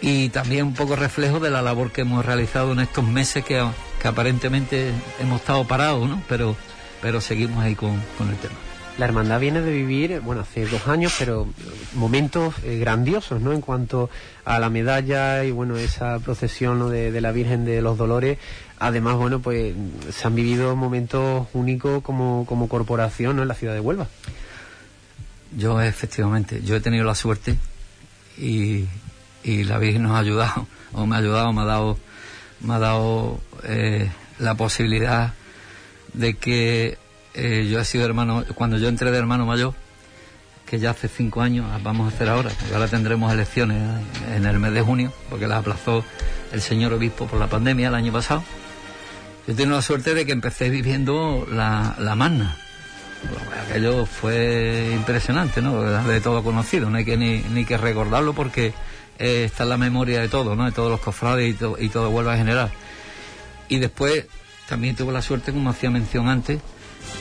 y también un poco reflejo de la labor que hemos realizado en estos meses que, que aparentemente hemos estado parados, ¿no? Pero, pero seguimos ahí con, con el tema. La hermandad viene de vivir, bueno, hace dos años, pero momentos eh, grandiosos, ¿no? En cuanto a la medalla y, bueno, esa procesión ¿no? de, la Virgen de los Dolores. Además, bueno, pues se han vivido momentos únicos como, como corporación. En la ciudad de Huelva. Yo efectivamente, yo he tenido la suerte y, y la Virgen nos ha ayudado, o me ha ayudado, me ha dado, me ha dado eh, la posibilidad de que eh, yo he sido hermano, cuando yo entré de hermano mayor, que ya hace cinco años, ah, vamos a hacer ahora, porque ahora tendremos elecciones eh, en el mes de junio, porque las aplazó el señor obispo por la pandemia el año pasado. Yo tengo la suerte de que empecé viviendo la, la magna, Pues, aquello fue impresionante, ¿no? De todo conocido, no hay que ni, ni que recordarlo porque eh, está en la memoria de todos, ¿no? De todos los cofrades y, to- y todo vuelve a generar. Y después también tuvo la suerte, como hacía mención antes,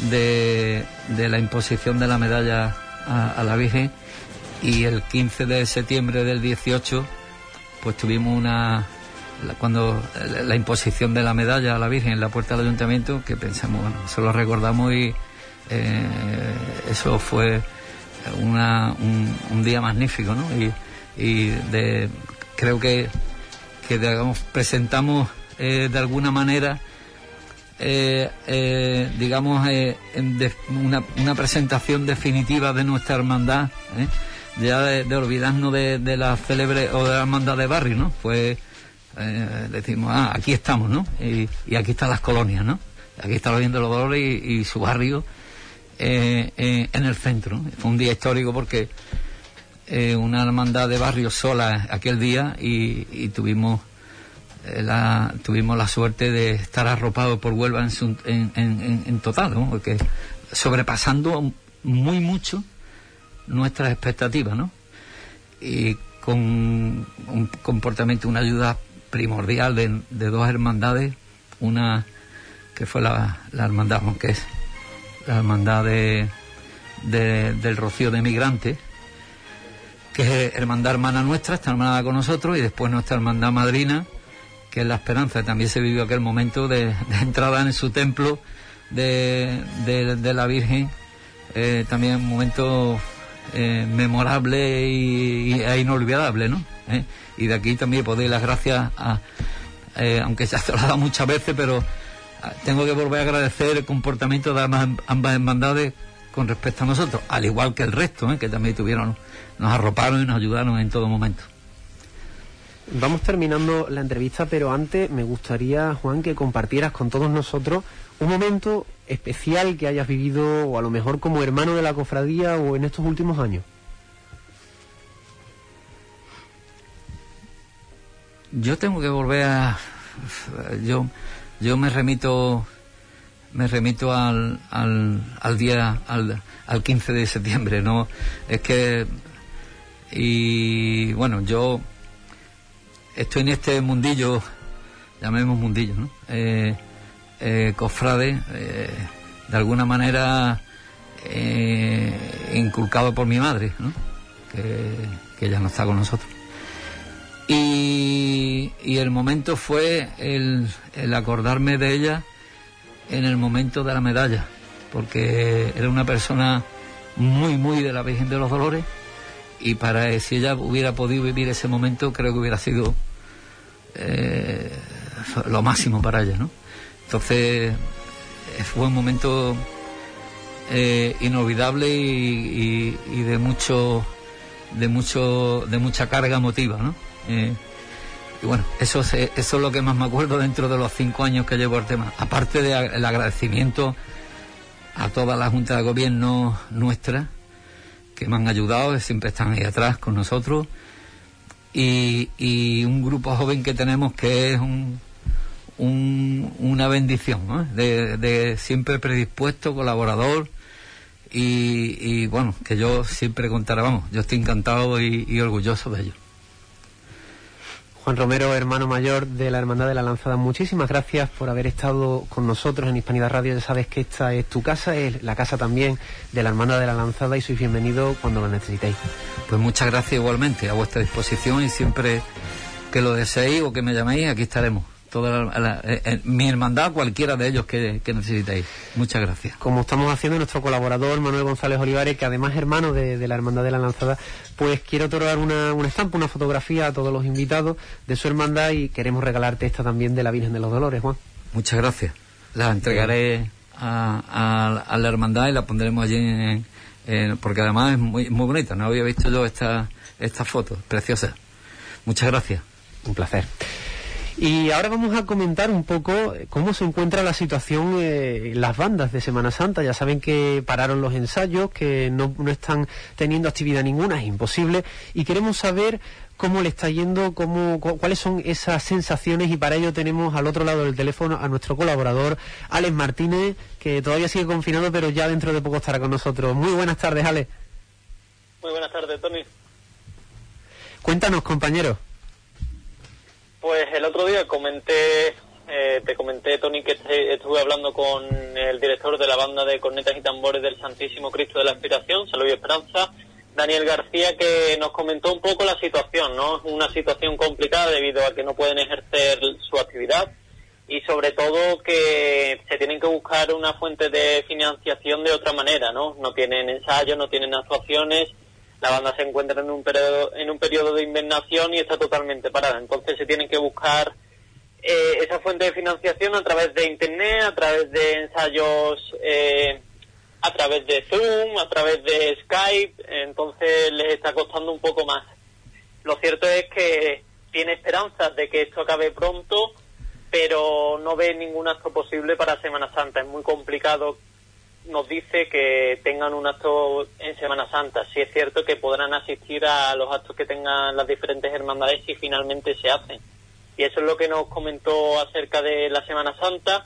de, la imposición de la medalla a, la Virgen y el 15 de septiembre del 18 pues tuvimos una cuando la, imposición de la medalla a la Virgen en la puerta del ayuntamiento que pensamos bueno eso lo recordamos y eh, eso fue una, un, día magnífico ¿no? y, de, creo que que presentamos eh, de alguna manera eh, eh, digamos, eh, de- una, una presentación definitiva de nuestra hermandad, ¿eh? ya de, olvidarnos de, la célebre o de la hermandad de barrio, ¿no? Pues eh, decimos, ah, aquí estamos, ¿no? Y, aquí están las colonias, ¿no? Aquí está la de los Dolores y, su barrio en el centro. Fue un día histórico porque una hermandad de barrio sola aquel día y, tuvimos la, tuvimos la suerte de estar arropados por Huelva en, su- en, en- en- total. Porque sobrepasando muy mucho nuestras expectativas, ¿no? Y con un comportamiento, una ayuda primordial de, dos hermandades, una que fue la, hermandad, que es la hermandad de- del Rocío de Migrantes, que es hermandad hermana nuestra, está hermanada con nosotros, y después nuestra hermandad madrina, que es la esperanza. También se vivió aquel momento de, entrada en su templo de, de- la Virgen, eh, también un momento eh, memorable y, y- e inolvidable, ¿no? ¿Eh? Y de aquí también podéis las gracias a, eh, aunque se ha dado muchas veces, pero ah, tengo que volver a agradecer el comportamiento de ambas, ambas hermandades con respecto a nosotros, al igual que el resto, que también tuvieron, nos arroparon y nos ayudaron en todo momento. Vamos terminando la entrevista, pero antes me gustaría, Juan, que compartieras con todos nosotros un momento especial que hayas vivido, o a lo mejor como hermano de la cofradía, o en estos últimos años. Yo tengo que volver a yo yo me remito me remito al, al, al día al, al 15 de septiembre, no es que y bueno, yo estoy en este mundillo llamemos mundillo, ¿no? Eh, eh, cofrade eh, de alguna manera inculcado por mi madre, ¿no? Que, que ya no está con nosotros. Y, el momento fue el acordarme de ella en el momento de la medalla, porque era una persona muy, muy de la Virgen de los Dolores y para si ella hubiera podido vivir ese momento creo que hubiera sido eh, lo máximo para ella, ¿no? Entonces fue un momento eh, inolvidable y, de mucho de mucho de mucha carga emotiva, ¿no? Eh, y bueno, eso es, eso es lo que más me acuerdo dentro de los cinco años que llevo el tema. Aparte del agradecimiento a toda la Junta de Gobierno nuestra, que me han ayudado, que siempre están ahí atrás con nosotros, y, y un grupo joven que tenemos que es un, un- una bendición, de, de siempre predispuesto, colaborador, y, y bueno, que yo siempre contaré, vamos, yo estoy encantado y, y orgulloso de ello. Juan Romero, hermano mayor de la Hermandad de la Lanzada, muchísimas gracias por haber estado con nosotros en Hispanidad Radio. Ya sabes que esta es tu casa, es la casa también de la Hermandad de la Lanzada y sois bienvenidos cuando lo necesitéis. Pues muchas gracias igualmente, a vuestra disposición y siempre que lo deseéis o que me llaméis, aquí estaremos. Toda la- la- eh, eh, mi hermandad, cualquiera de ellos que, que necesitéis. Muchas gracias. Como estamos haciendo nuestro colaborador Manuel González Olivares, que además es hermano de, de la Hermandad de la Lanzada, pues quiero otorgar una, una estampa, una fotografía a todos los invitados de su hermandad y queremos regalarte esta también de la Virgen de los Dolores, Juan. Muchas gracias. La entregaré a, a- a la hermandad y la pondremos allí, en- en- porque además es muy, muy bonita. No había visto yo esta, esta foto, preciosa. Muchas gracias. Un placer. Y ahora vamos a comentar un poco cómo se encuentra la situación eh, en las bandas de Semana Santa. Ya saben que pararon los ensayos, que no, no están teniendo actividad ninguna, es imposible. Y queremos saber cómo le está yendo, cómo, cu- cuáles son esas sensaciones y para ello tenemos al otro lado del teléfono a nuestro colaborador, Alex Martínez, que todavía sigue confinado pero ya dentro de poco estará con nosotros. Muy buenas tardes, Alex. Muy buenas tardes, Tony. Cuéntanos, compañero. Pues el otro día comenté, eh, te comenté, Tony, que estuve hablando con el director de la banda de cornetas y tambores del Santísimo Cristo de la Inspiración, Salud y Esperanza, Daniel García, que nos comentó un poco la situación, ¿no? Una situación complicada debido a que no pueden ejercer su actividad y sobre todo que se tienen que buscar una fuente de financiación de otra manera, ¿no? No tienen ensayos, no tienen actuaciones, la banda se encuentra en un periodo, en un periodo de invernación y está totalmente parada. Entonces se tienen que buscar eh, esa fuente de financiación a través de Internet, a través de ensayos, eh, a través de Zoom, a través de Skype, entonces les está costando un poco más. Lo cierto es que tiene esperanzas de que esto acabe pronto, pero no ve ningún acto posible para Semana Santa. Es muy complicado nos dice que tengan un acto en Semana Santa. Sí es cierto que podrán asistir a los actos que tengan las diferentes hermandades si finalmente se hacen. Y eso es lo que nos comentó acerca de la Semana Santa.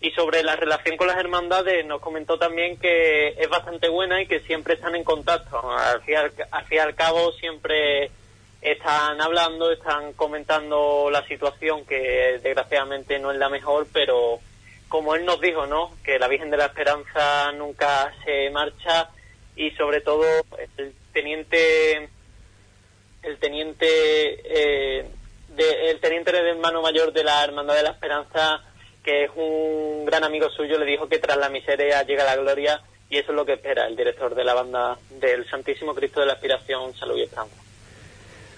Y sobre la relación con las hermandades nos comentó también que es bastante buena y que siempre están en contacto. Al fin al fin y al cabo siempre están hablando, están comentando la situación que desgraciadamente no es la mejor, pero como él nos dijo, ¿no? Que la Virgen de la Esperanza nunca se marcha y sobre todo el teniente el teniente eh, de, el teniente de hermano mayor de la Hermandad de la Esperanza que es un gran amigo suyo le dijo que tras la miseria llega la gloria y eso es lo que espera el director de la banda del Santísimo Cristo de la Aspiración Salud y Esperanza.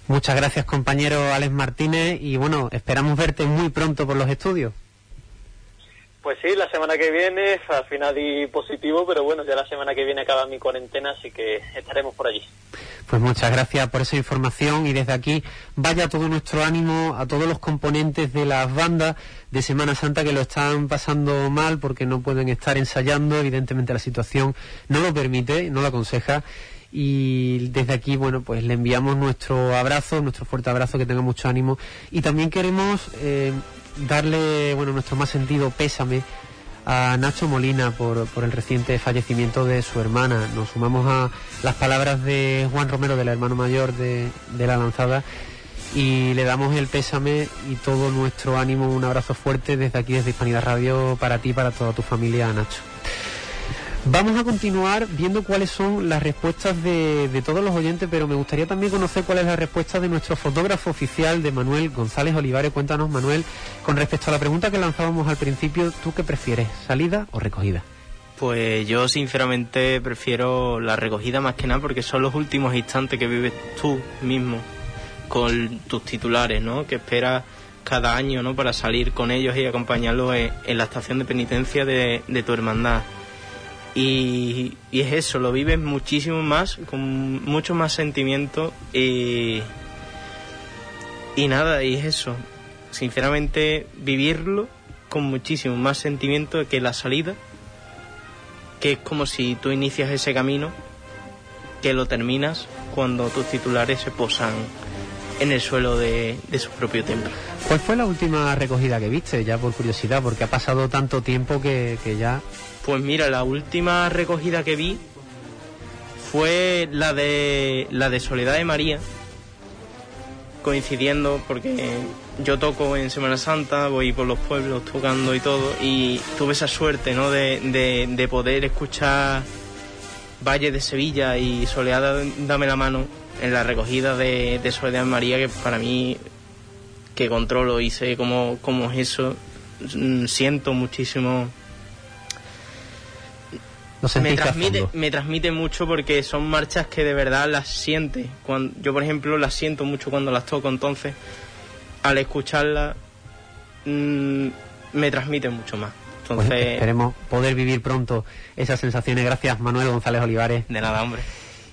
Muchas gracias, compañero Alex Martínez. Y bueno, esperamos verte muy pronto por los estudios. Pues sí, la semana que viene, al final di positivo, pero bueno, ya la semana que viene acaba mi cuarentena, así que estaremos por allí. Pues muchas gracias por esa información y desde aquí vaya todo nuestro ánimo a todos los componentes de las bandas de Semana Santa que lo están pasando mal porque no pueden estar ensayando, evidentemente la situación no lo permite, no lo aconseja y desde aquí, bueno, pues le enviamos nuestro abrazo, nuestro fuerte abrazo, que tenga mucho ánimo y también queremos eh, darle, bueno, nuestro más sentido pésame a Nacho Molina por, el reciente fallecimiento de su hermana. Nos sumamos a las palabras de Juan Romero, del hermano mayor de, de la lanzada, y le damos el pésame y todo nuestro ánimo, un abrazo fuerte desde aquí, desde Hispanidad Radio, para ti y para toda tu familia, Nacho. Vamos a continuar viendo cuáles son las respuestas de, de, todos los oyentes, pero me gustaría también conocer cuál es la respuesta de nuestro fotógrafo oficial, de Manuel González Olivares. Cuéntanos, Manuel, con respecto a la pregunta que lanzábamos al principio, ¿tú qué prefieres, salida o recogida? Pues yo sinceramente prefiero la recogida más que nada porque son los últimos instantes que vives tú mismo con tus titulares, ¿no? Que esperas cada año, ¿no? Para salir con ellos y acompañarlos en, la estación de penitencia de tu hermandad. Y, y, es eso, lo vives muchísimo más, con mucho más sentimiento y, y nada, y es eso, sinceramente vivirlo con muchísimo más sentimiento que la salida, que es como si tú inicias ese camino, que lo terminas cuando tus titulares se posan en el suelo de, de su propio templo. ¿Cuál fue la última recogida que viste, ya por curiosidad, porque ha pasado tanto tiempo que, que ya... Pues mira, la última recogida que vi fue la de la de Soledad de María, coincidiendo porque yo toco en Semana Santa, voy por los pueblos tocando y todo, y tuve esa suerte, ¿no? De, de, de poder escuchar Valle de Sevilla y Soledad Dame la mano en la recogida de Soledad de María, que para mí, que controlo y sé cómo, cómo es eso, siento muchísimo me transmite, me transmite mucho porque son marchas que de verdad las siente. Cuando, yo, por ejemplo, las siento mucho cuando las toco, entonces al escucharlas mmm, me transmite mucho más. Entonces, pues esperemos poder vivir pronto esas sensaciones. Gracias, Manuel González Olivares. De nada, hombre.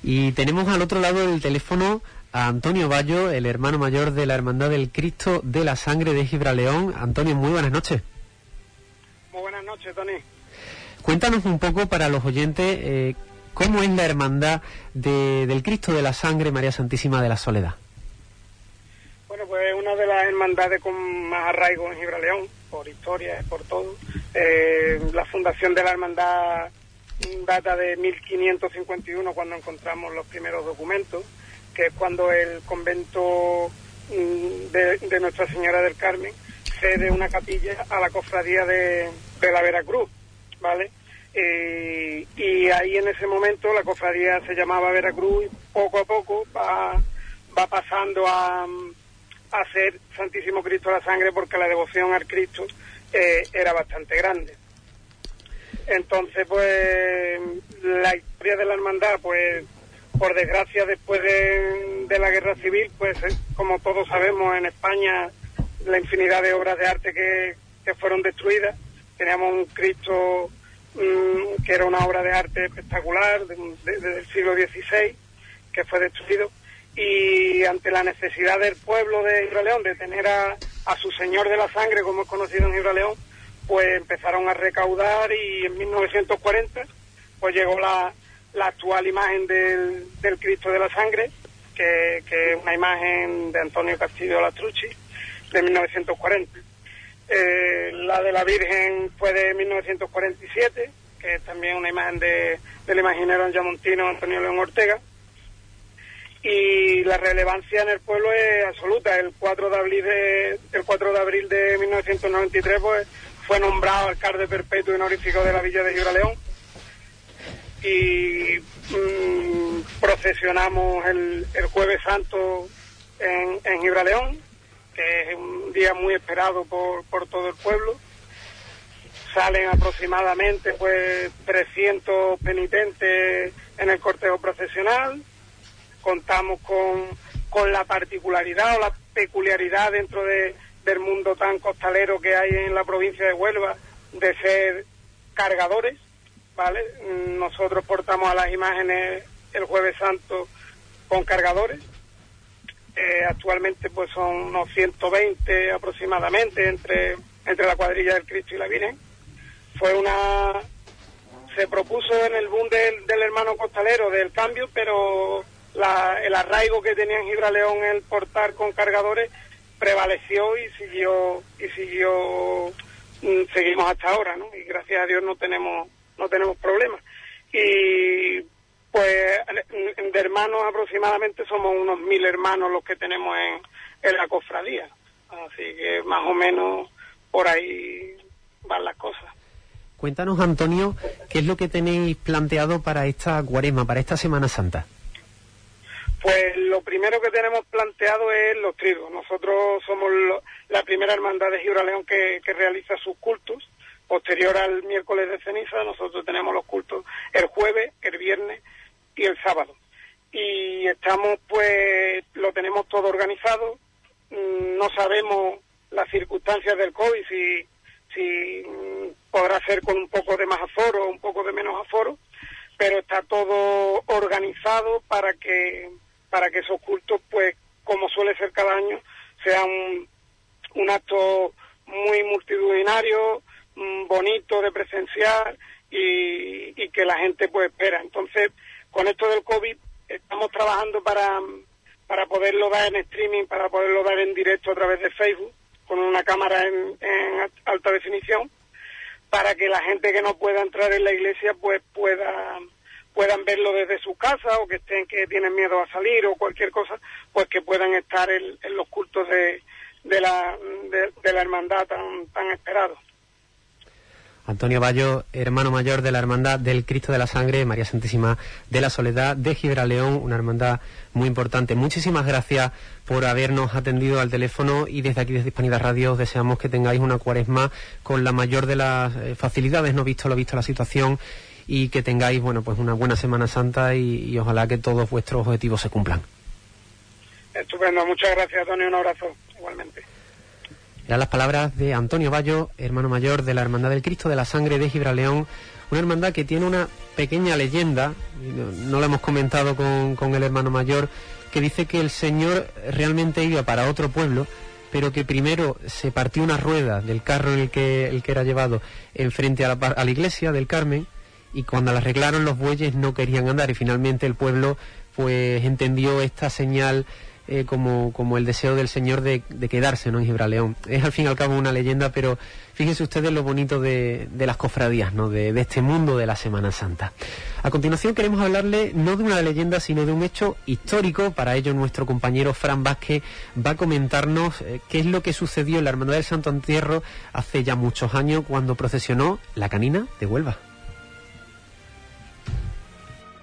Y tenemos al otro lado del teléfono a Antonio Bayo, el hermano mayor de la Hermandad del Cristo de la Sangre de Gibraleón. Antonio, muy buenas noches. Muy buenas noches, Tony. Cuéntanos un poco para los oyentes eh, cómo es la Hermandad de- del Cristo de la Sangre María Santísima de la Soledad. Bueno, pues es una de las hermandades con más arraigo en Gibraleón, por historia, por todo. Eh, la fundación de la hermandad data de 1551, cuando encontramos los primeros documentos, que es cuando el convento mm, de, Nuestra Señora del Carmen cede una capilla a la cofradía de, de la Veracruz, ¿vale? Eh, y ahí en ese momento la cofradía se llamaba Veracruz y poco a poco va, va pasando a, a ser Santísimo Cristo la Sangre porque la devoción al Cristo eh, era bastante grande. Entonces, pues, la historia de la hermandad, pues, por desgracia, después de, la guerra civil, pues, eh, como todos sabemos, en España, la infinidad de obras de arte que, que fueron destruidas. Teníamos un Cristo mm, que era una obra de arte espectacular de- de- del siglo XVI, que fue destruido. Y ante la necesidad del pueblo de Gibraleón de tener a, a su Señor de la Sangre, como es conocido en Gibraleón, pues empezaron a recaudar y en 1940 pues llegó la, la actual imagen del, del Cristo de la Sangre, que, es una imagen de Antonio Castillo Lastrucci, de 1940. Eh, la de la Virgen fue de 1947, que es también una imagen de, del imaginero yamontino Antonio León Ortega. Y la relevancia en el pueblo es absoluta. El 4 de abril de, el 4 de, abril de 1993 pues, fue nombrado alcalde perpetuo y honorífico de la villa de Gibraleón. Y mm, procesionamos el, el jueves santo en, en Gibraleón, que es un día muy esperado por, por todo el pueblo. Salen aproximadamente pues 300 penitentes en el cortejo procesional. Contamos con, con la particularidad o la peculiaridad dentro de, del mundo tan costalero que hay en la provincia de Huelva de ser cargadores, ¿vale? Nosotros portamos a las imágenes el jueves santo con cargadores. Eh, actualmente pues son unos 120 aproximadamente entre, entre la cuadrilla del Cristo y la Virgen. Fue una... Se propuso en el boom del, del hermano costalero del cambio, pero la- el arraigo que tenía en Gibraleón el portar con cargadores prevaleció y siguió y siguió mm, seguimos hasta ahora, ¿no? Y gracias a Dios no tenemos no tenemos problemas. Y pues de hermanos aproximadamente somos unos mil hermanos los que tenemos en, en la cofradía. Así que más o menos por ahí van las cosas. Cuéntanos, Antonio, qué es lo que tenéis planteado para esta cuaresma, para esta Semana Santa. Pues lo primero que tenemos planteado es los trigos. Nosotros somos lo- la primera hermandad de Gibraleón que, que realiza sus cultos. Posterior al miércoles de ceniza, nosotros tenemos los cultos el jueves, el viernes y el sábado. Y estamos, pues, lo tenemos todo organizado. Mm, No sabemos las circunstancias del COVID, si, si mm, podrá ser con un poco de más aforo o un poco de menos aforo pero está todo organizado para que para que esos cultos pues como suele ser cada año sea un, un acto muy multitudinario bonito de presenciar y, y que la gente pues espera. Entonces con esto del covid estamos trabajando para para poderlo dar en streaming para poderlo dar en directo a través de Facebook con una cámara en, en alta definición para que la gente que no pueda entrar en la iglesia pues pueda puedan verlo desde su casa o que estén que tienen miedo a salir o cualquier cosa pues que puedan estar en, los cultos de, de la de, de la hermandad tan tan esperados Antonio Bayo, hermano mayor de la Hermandad del Cristo de la Sangre, María Santísima de la Soledad de Gibraleón, una hermandad muy importante. Muchísimas gracias por habernos atendido al teléfono y desde aquí, desde Hispanidad Radio, os deseamos que tengáis una cuaresma con la mayor de las eh, facilidades, no visto lo visto la situación, y que tengáis, bueno, pues una buena Semana Santa y, y ojalá que todos vuestros objetivos se cumplan. estupendo. Muchas gracias Antonio. Un abrazo. Igualmente Eran las palabras de Antonio Bayo, hermano mayor de la Hermandad del Cristo de la Sangre de Gibraleón, una hermandad que tiene una pequeña leyenda, no, la hemos comentado con, con el hermano mayor, que dice que el Señor realmente iba para otro pueblo, pero que primero se partió una rueda del carro en el que, el que era llevado enfrente a la, a la iglesia del Carmen, y cuando la arreglaron los bueyes no querían andar y finalmente el pueblo pues entendió esta señal eh, como, como, el deseo del Señor de, quedarse ¿no? en Gibraleón. Es al fin y al cabo una leyenda, pero fíjense ustedes lo bonito de, las cofradías, ¿no? De, este mundo de la Semana Santa. A continuación queremos hablarle no de una leyenda, sino de un hecho histórico. Para ello nuestro compañero Fran Vázquez va a comentarnos eh, qué es lo que sucedió en la Hermandad del Santo Entierro hace ya muchos años cuando procesionó la canina de Huelva.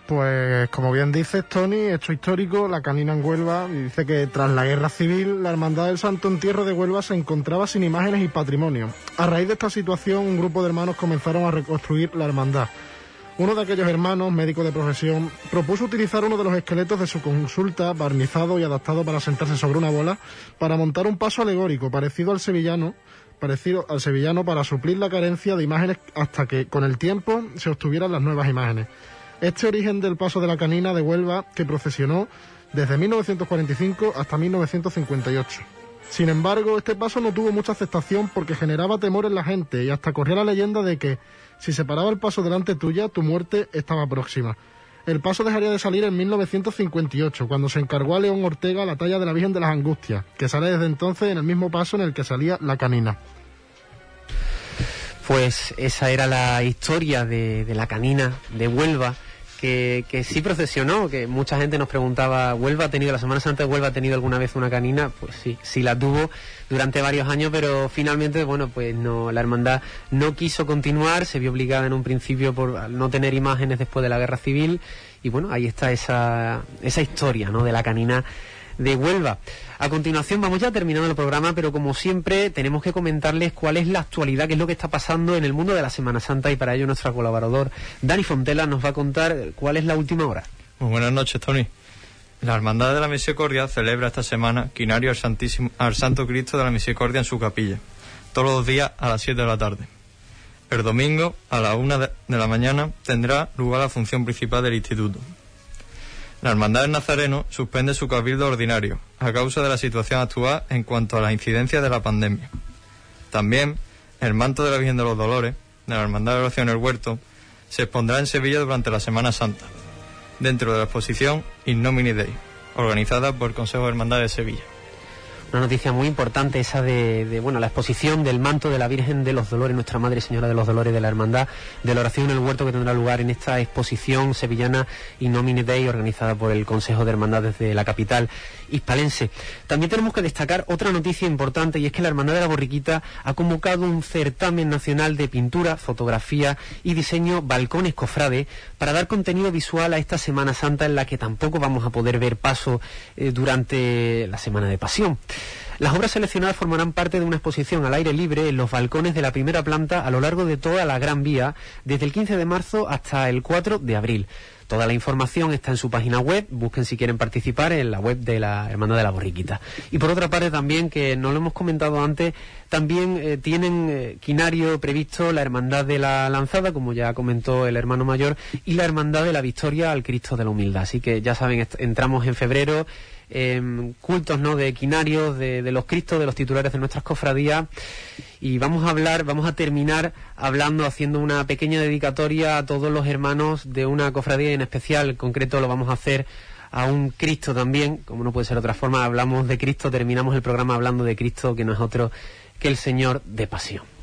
Pues como bien dices, Tony, hecho histórico, la canina en Huelva, dice que tras la guerra civil, la Hermandad del Santo Entierro de Huelva se encontraba sin imágenes y patrimonio. A raíz de esta situación, un grupo de hermanos comenzaron a reconstruir la hermandad. Uno de aquellos hermanos, médico de profesión, propuso utilizar uno de los esqueletos de su consulta, barnizado y adaptado para sentarse sobre una bola, para montar un paso alegórico parecido al sevillano, parecido al sevillano para suplir la carencia de imágenes hasta que, con el tiempo, se obtuvieran las nuevas imágenes. Este origen del paso de la canina de Huelva que procesionó desde 1945 hasta 1958. Sin embargo, este paso no tuvo mucha aceptación porque generaba temor en la gente y hasta corría la leyenda de que si se paraba el paso delante tuya, tu muerte estaba próxima. El paso dejaría de salir en 1958, cuando se encargó a León Ortega la talla de la Virgen de las Angustias, que sale desde entonces en el mismo paso en el que salía la canina. Pues esa era la historia de, de la canina de Huelva que, que, sí procesionó, que mucha gente nos preguntaba, ¿Huelva ha tenido, la Semana Santa de Huelva ha tenido alguna vez una canina? Pues sí, sí la tuvo durante varios años, pero finalmente, bueno, pues no, la hermandad no quiso continuar, se vio obligada en un principio por no tener imágenes después de la guerra civil, y bueno, ahí está esa, esa historia, ¿no?, de la canina de Huelva. A continuación vamos ya terminando el programa, pero como siempre tenemos que comentarles cuál es la actualidad, qué es lo que está pasando en el mundo de la Semana Santa y para ello nuestro colaborador Dani Fontela nos va a contar cuál es la última hora. Muy buenas noches, Tony. La Hermandad de la Misericordia celebra esta semana quinario al, Santísimo, al Santo Cristo de la Misericordia en su capilla, todos los días a las 7 de la tarde. El domingo, a la 1 de la mañana, tendrá lugar la función principal del instituto. La Hermandad del Nazareno suspende su cabildo ordinario a causa de la situación actual en cuanto a la incidencia de la pandemia. También el manto de la Virgen de los Dolores, de la Hermandad de Oración en el Huerto, se expondrá en Sevilla durante la Semana Santa, dentro de la exposición In Nomine Dei, organizada por el Consejo de Hermandad de Sevilla una noticia muy importante esa de, bueno la exposición del manto de la Virgen de los Dolores, Nuestra Madre Señora de los Dolores de la Hermandad de la Oración en el Huerto que tendrá lugar en esta exposición sevillana Innomine Dei organizada por el Consejo de Hermandades de la capital hispalense. También tenemos que destacar otra noticia importante y es que la Hermandad de la Borriquita ha convocado un certamen nacional de pintura, fotografía y diseño Balcones Cofrade para dar contenido visual a esta Semana Santa en la que tampoco vamos a poder ver paso eh, durante la Semana de Pasión. Las obras seleccionadas formarán parte de una exposición al aire libre en los balcones de la primera planta a lo largo de toda la Gran Vía, desde el 15 de marzo hasta el 4 de abril. Toda la información está en su página web, busquen si quieren participar en la web de la Hermandad de la Borriquita. Y por otra parte también, que no lo hemos comentado antes, también eh, tienen eh, quinario previsto la Hermandad de la Lanzada, como ya comentó el hermano mayor, y la Hermandad de la Victoria al Cristo de la Humildad. Así que ya saben, entramos en febrero Em, cultos ¿no? de equinarios, de, los cristos, de los titulares de nuestras cofradías. Y vamos a hablar, vamos a terminar hablando, haciendo una pequeña dedicatoria a todos los hermanos de una cofradía en especial. En concreto lo vamos a hacer a un Cristo también, como no puede ser otra forma, hablamos de Cristo, terminamos el programa hablando de Cristo, que no es otro que el Señor de Pasión.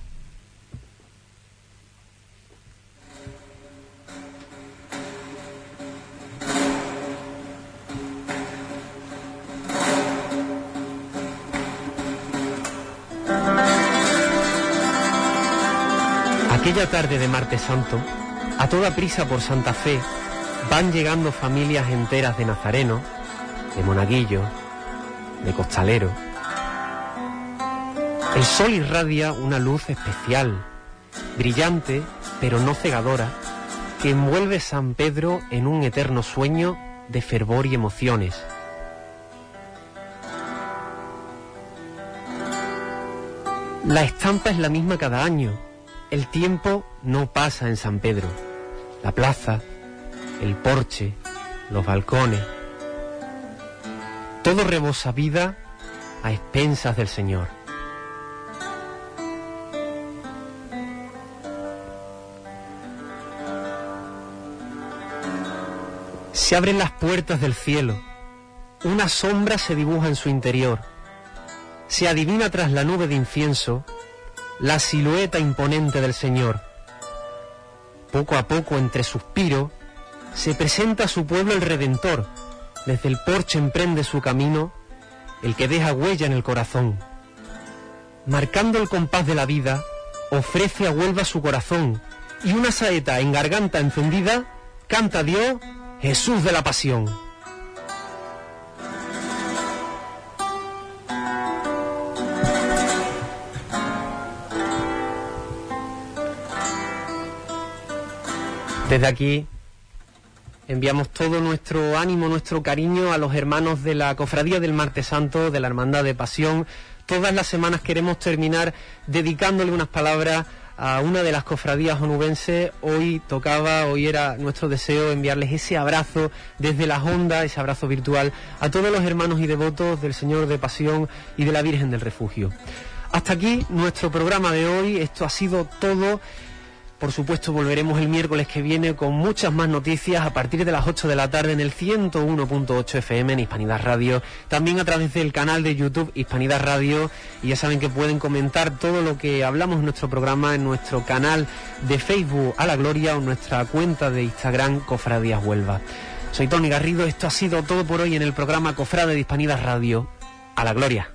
Aquella tarde de martes santo, a toda prisa por Santa Fe, van llegando familias enteras de Nazareno, de Monaguillo, de Costalero. El sol irradia una luz especial, brillante, pero no cegadora, que envuelve San Pedro en un eterno sueño de fervor y emociones La estampa es la misma cada año. El tiempo no pasa en San Pedro. La plaza, el porche, los balcones. Todo rebosa vida a expensas del Señor. Se abren las puertas del cielo. Una sombra se dibuja en su interior. Se adivina tras la nube de incienso la silueta imponente del Señor. Poco a poco, entre suspiros, se presenta a su pueblo el Redentor. Desde el porche emprende su camino, el que deja huella en el corazón. Marcando el compás de la vida, ofrece a Huelva su corazón y una saeta en garganta encendida canta Dios Jesús de la Pasión. Desde aquí enviamos todo nuestro ánimo, nuestro cariño a los hermanos de la Cofradía del Martes Santo, de la Hermandad de Pasión. Todas las semanas queremos terminar dedicándole unas palabras a una de las cofradías onubenses. Hoy tocaba, hoy era nuestro deseo enviarles ese abrazo desde las ondas, ese abrazo virtual a todos los hermanos y devotos del Señor de Pasión y de la Virgen del Refugio. Hasta aquí nuestro programa de hoy. Esto ha sido todo. Por supuesto, volveremos el miércoles que viene con muchas más noticias a partir de las 8 de la tarde en el 101.8 FM en Hispanidad Radio, también a través del canal de YouTube Hispanidad Radio y ya saben que pueden comentar todo lo que hablamos en nuestro programa en nuestro canal de Facebook a la Gloria o nuestra cuenta de Instagram Cofradías Huelva. Soy Tony Garrido, esto ha sido todo por hoy en el programa Cofrade de Hispanidad Radio. A la Gloria.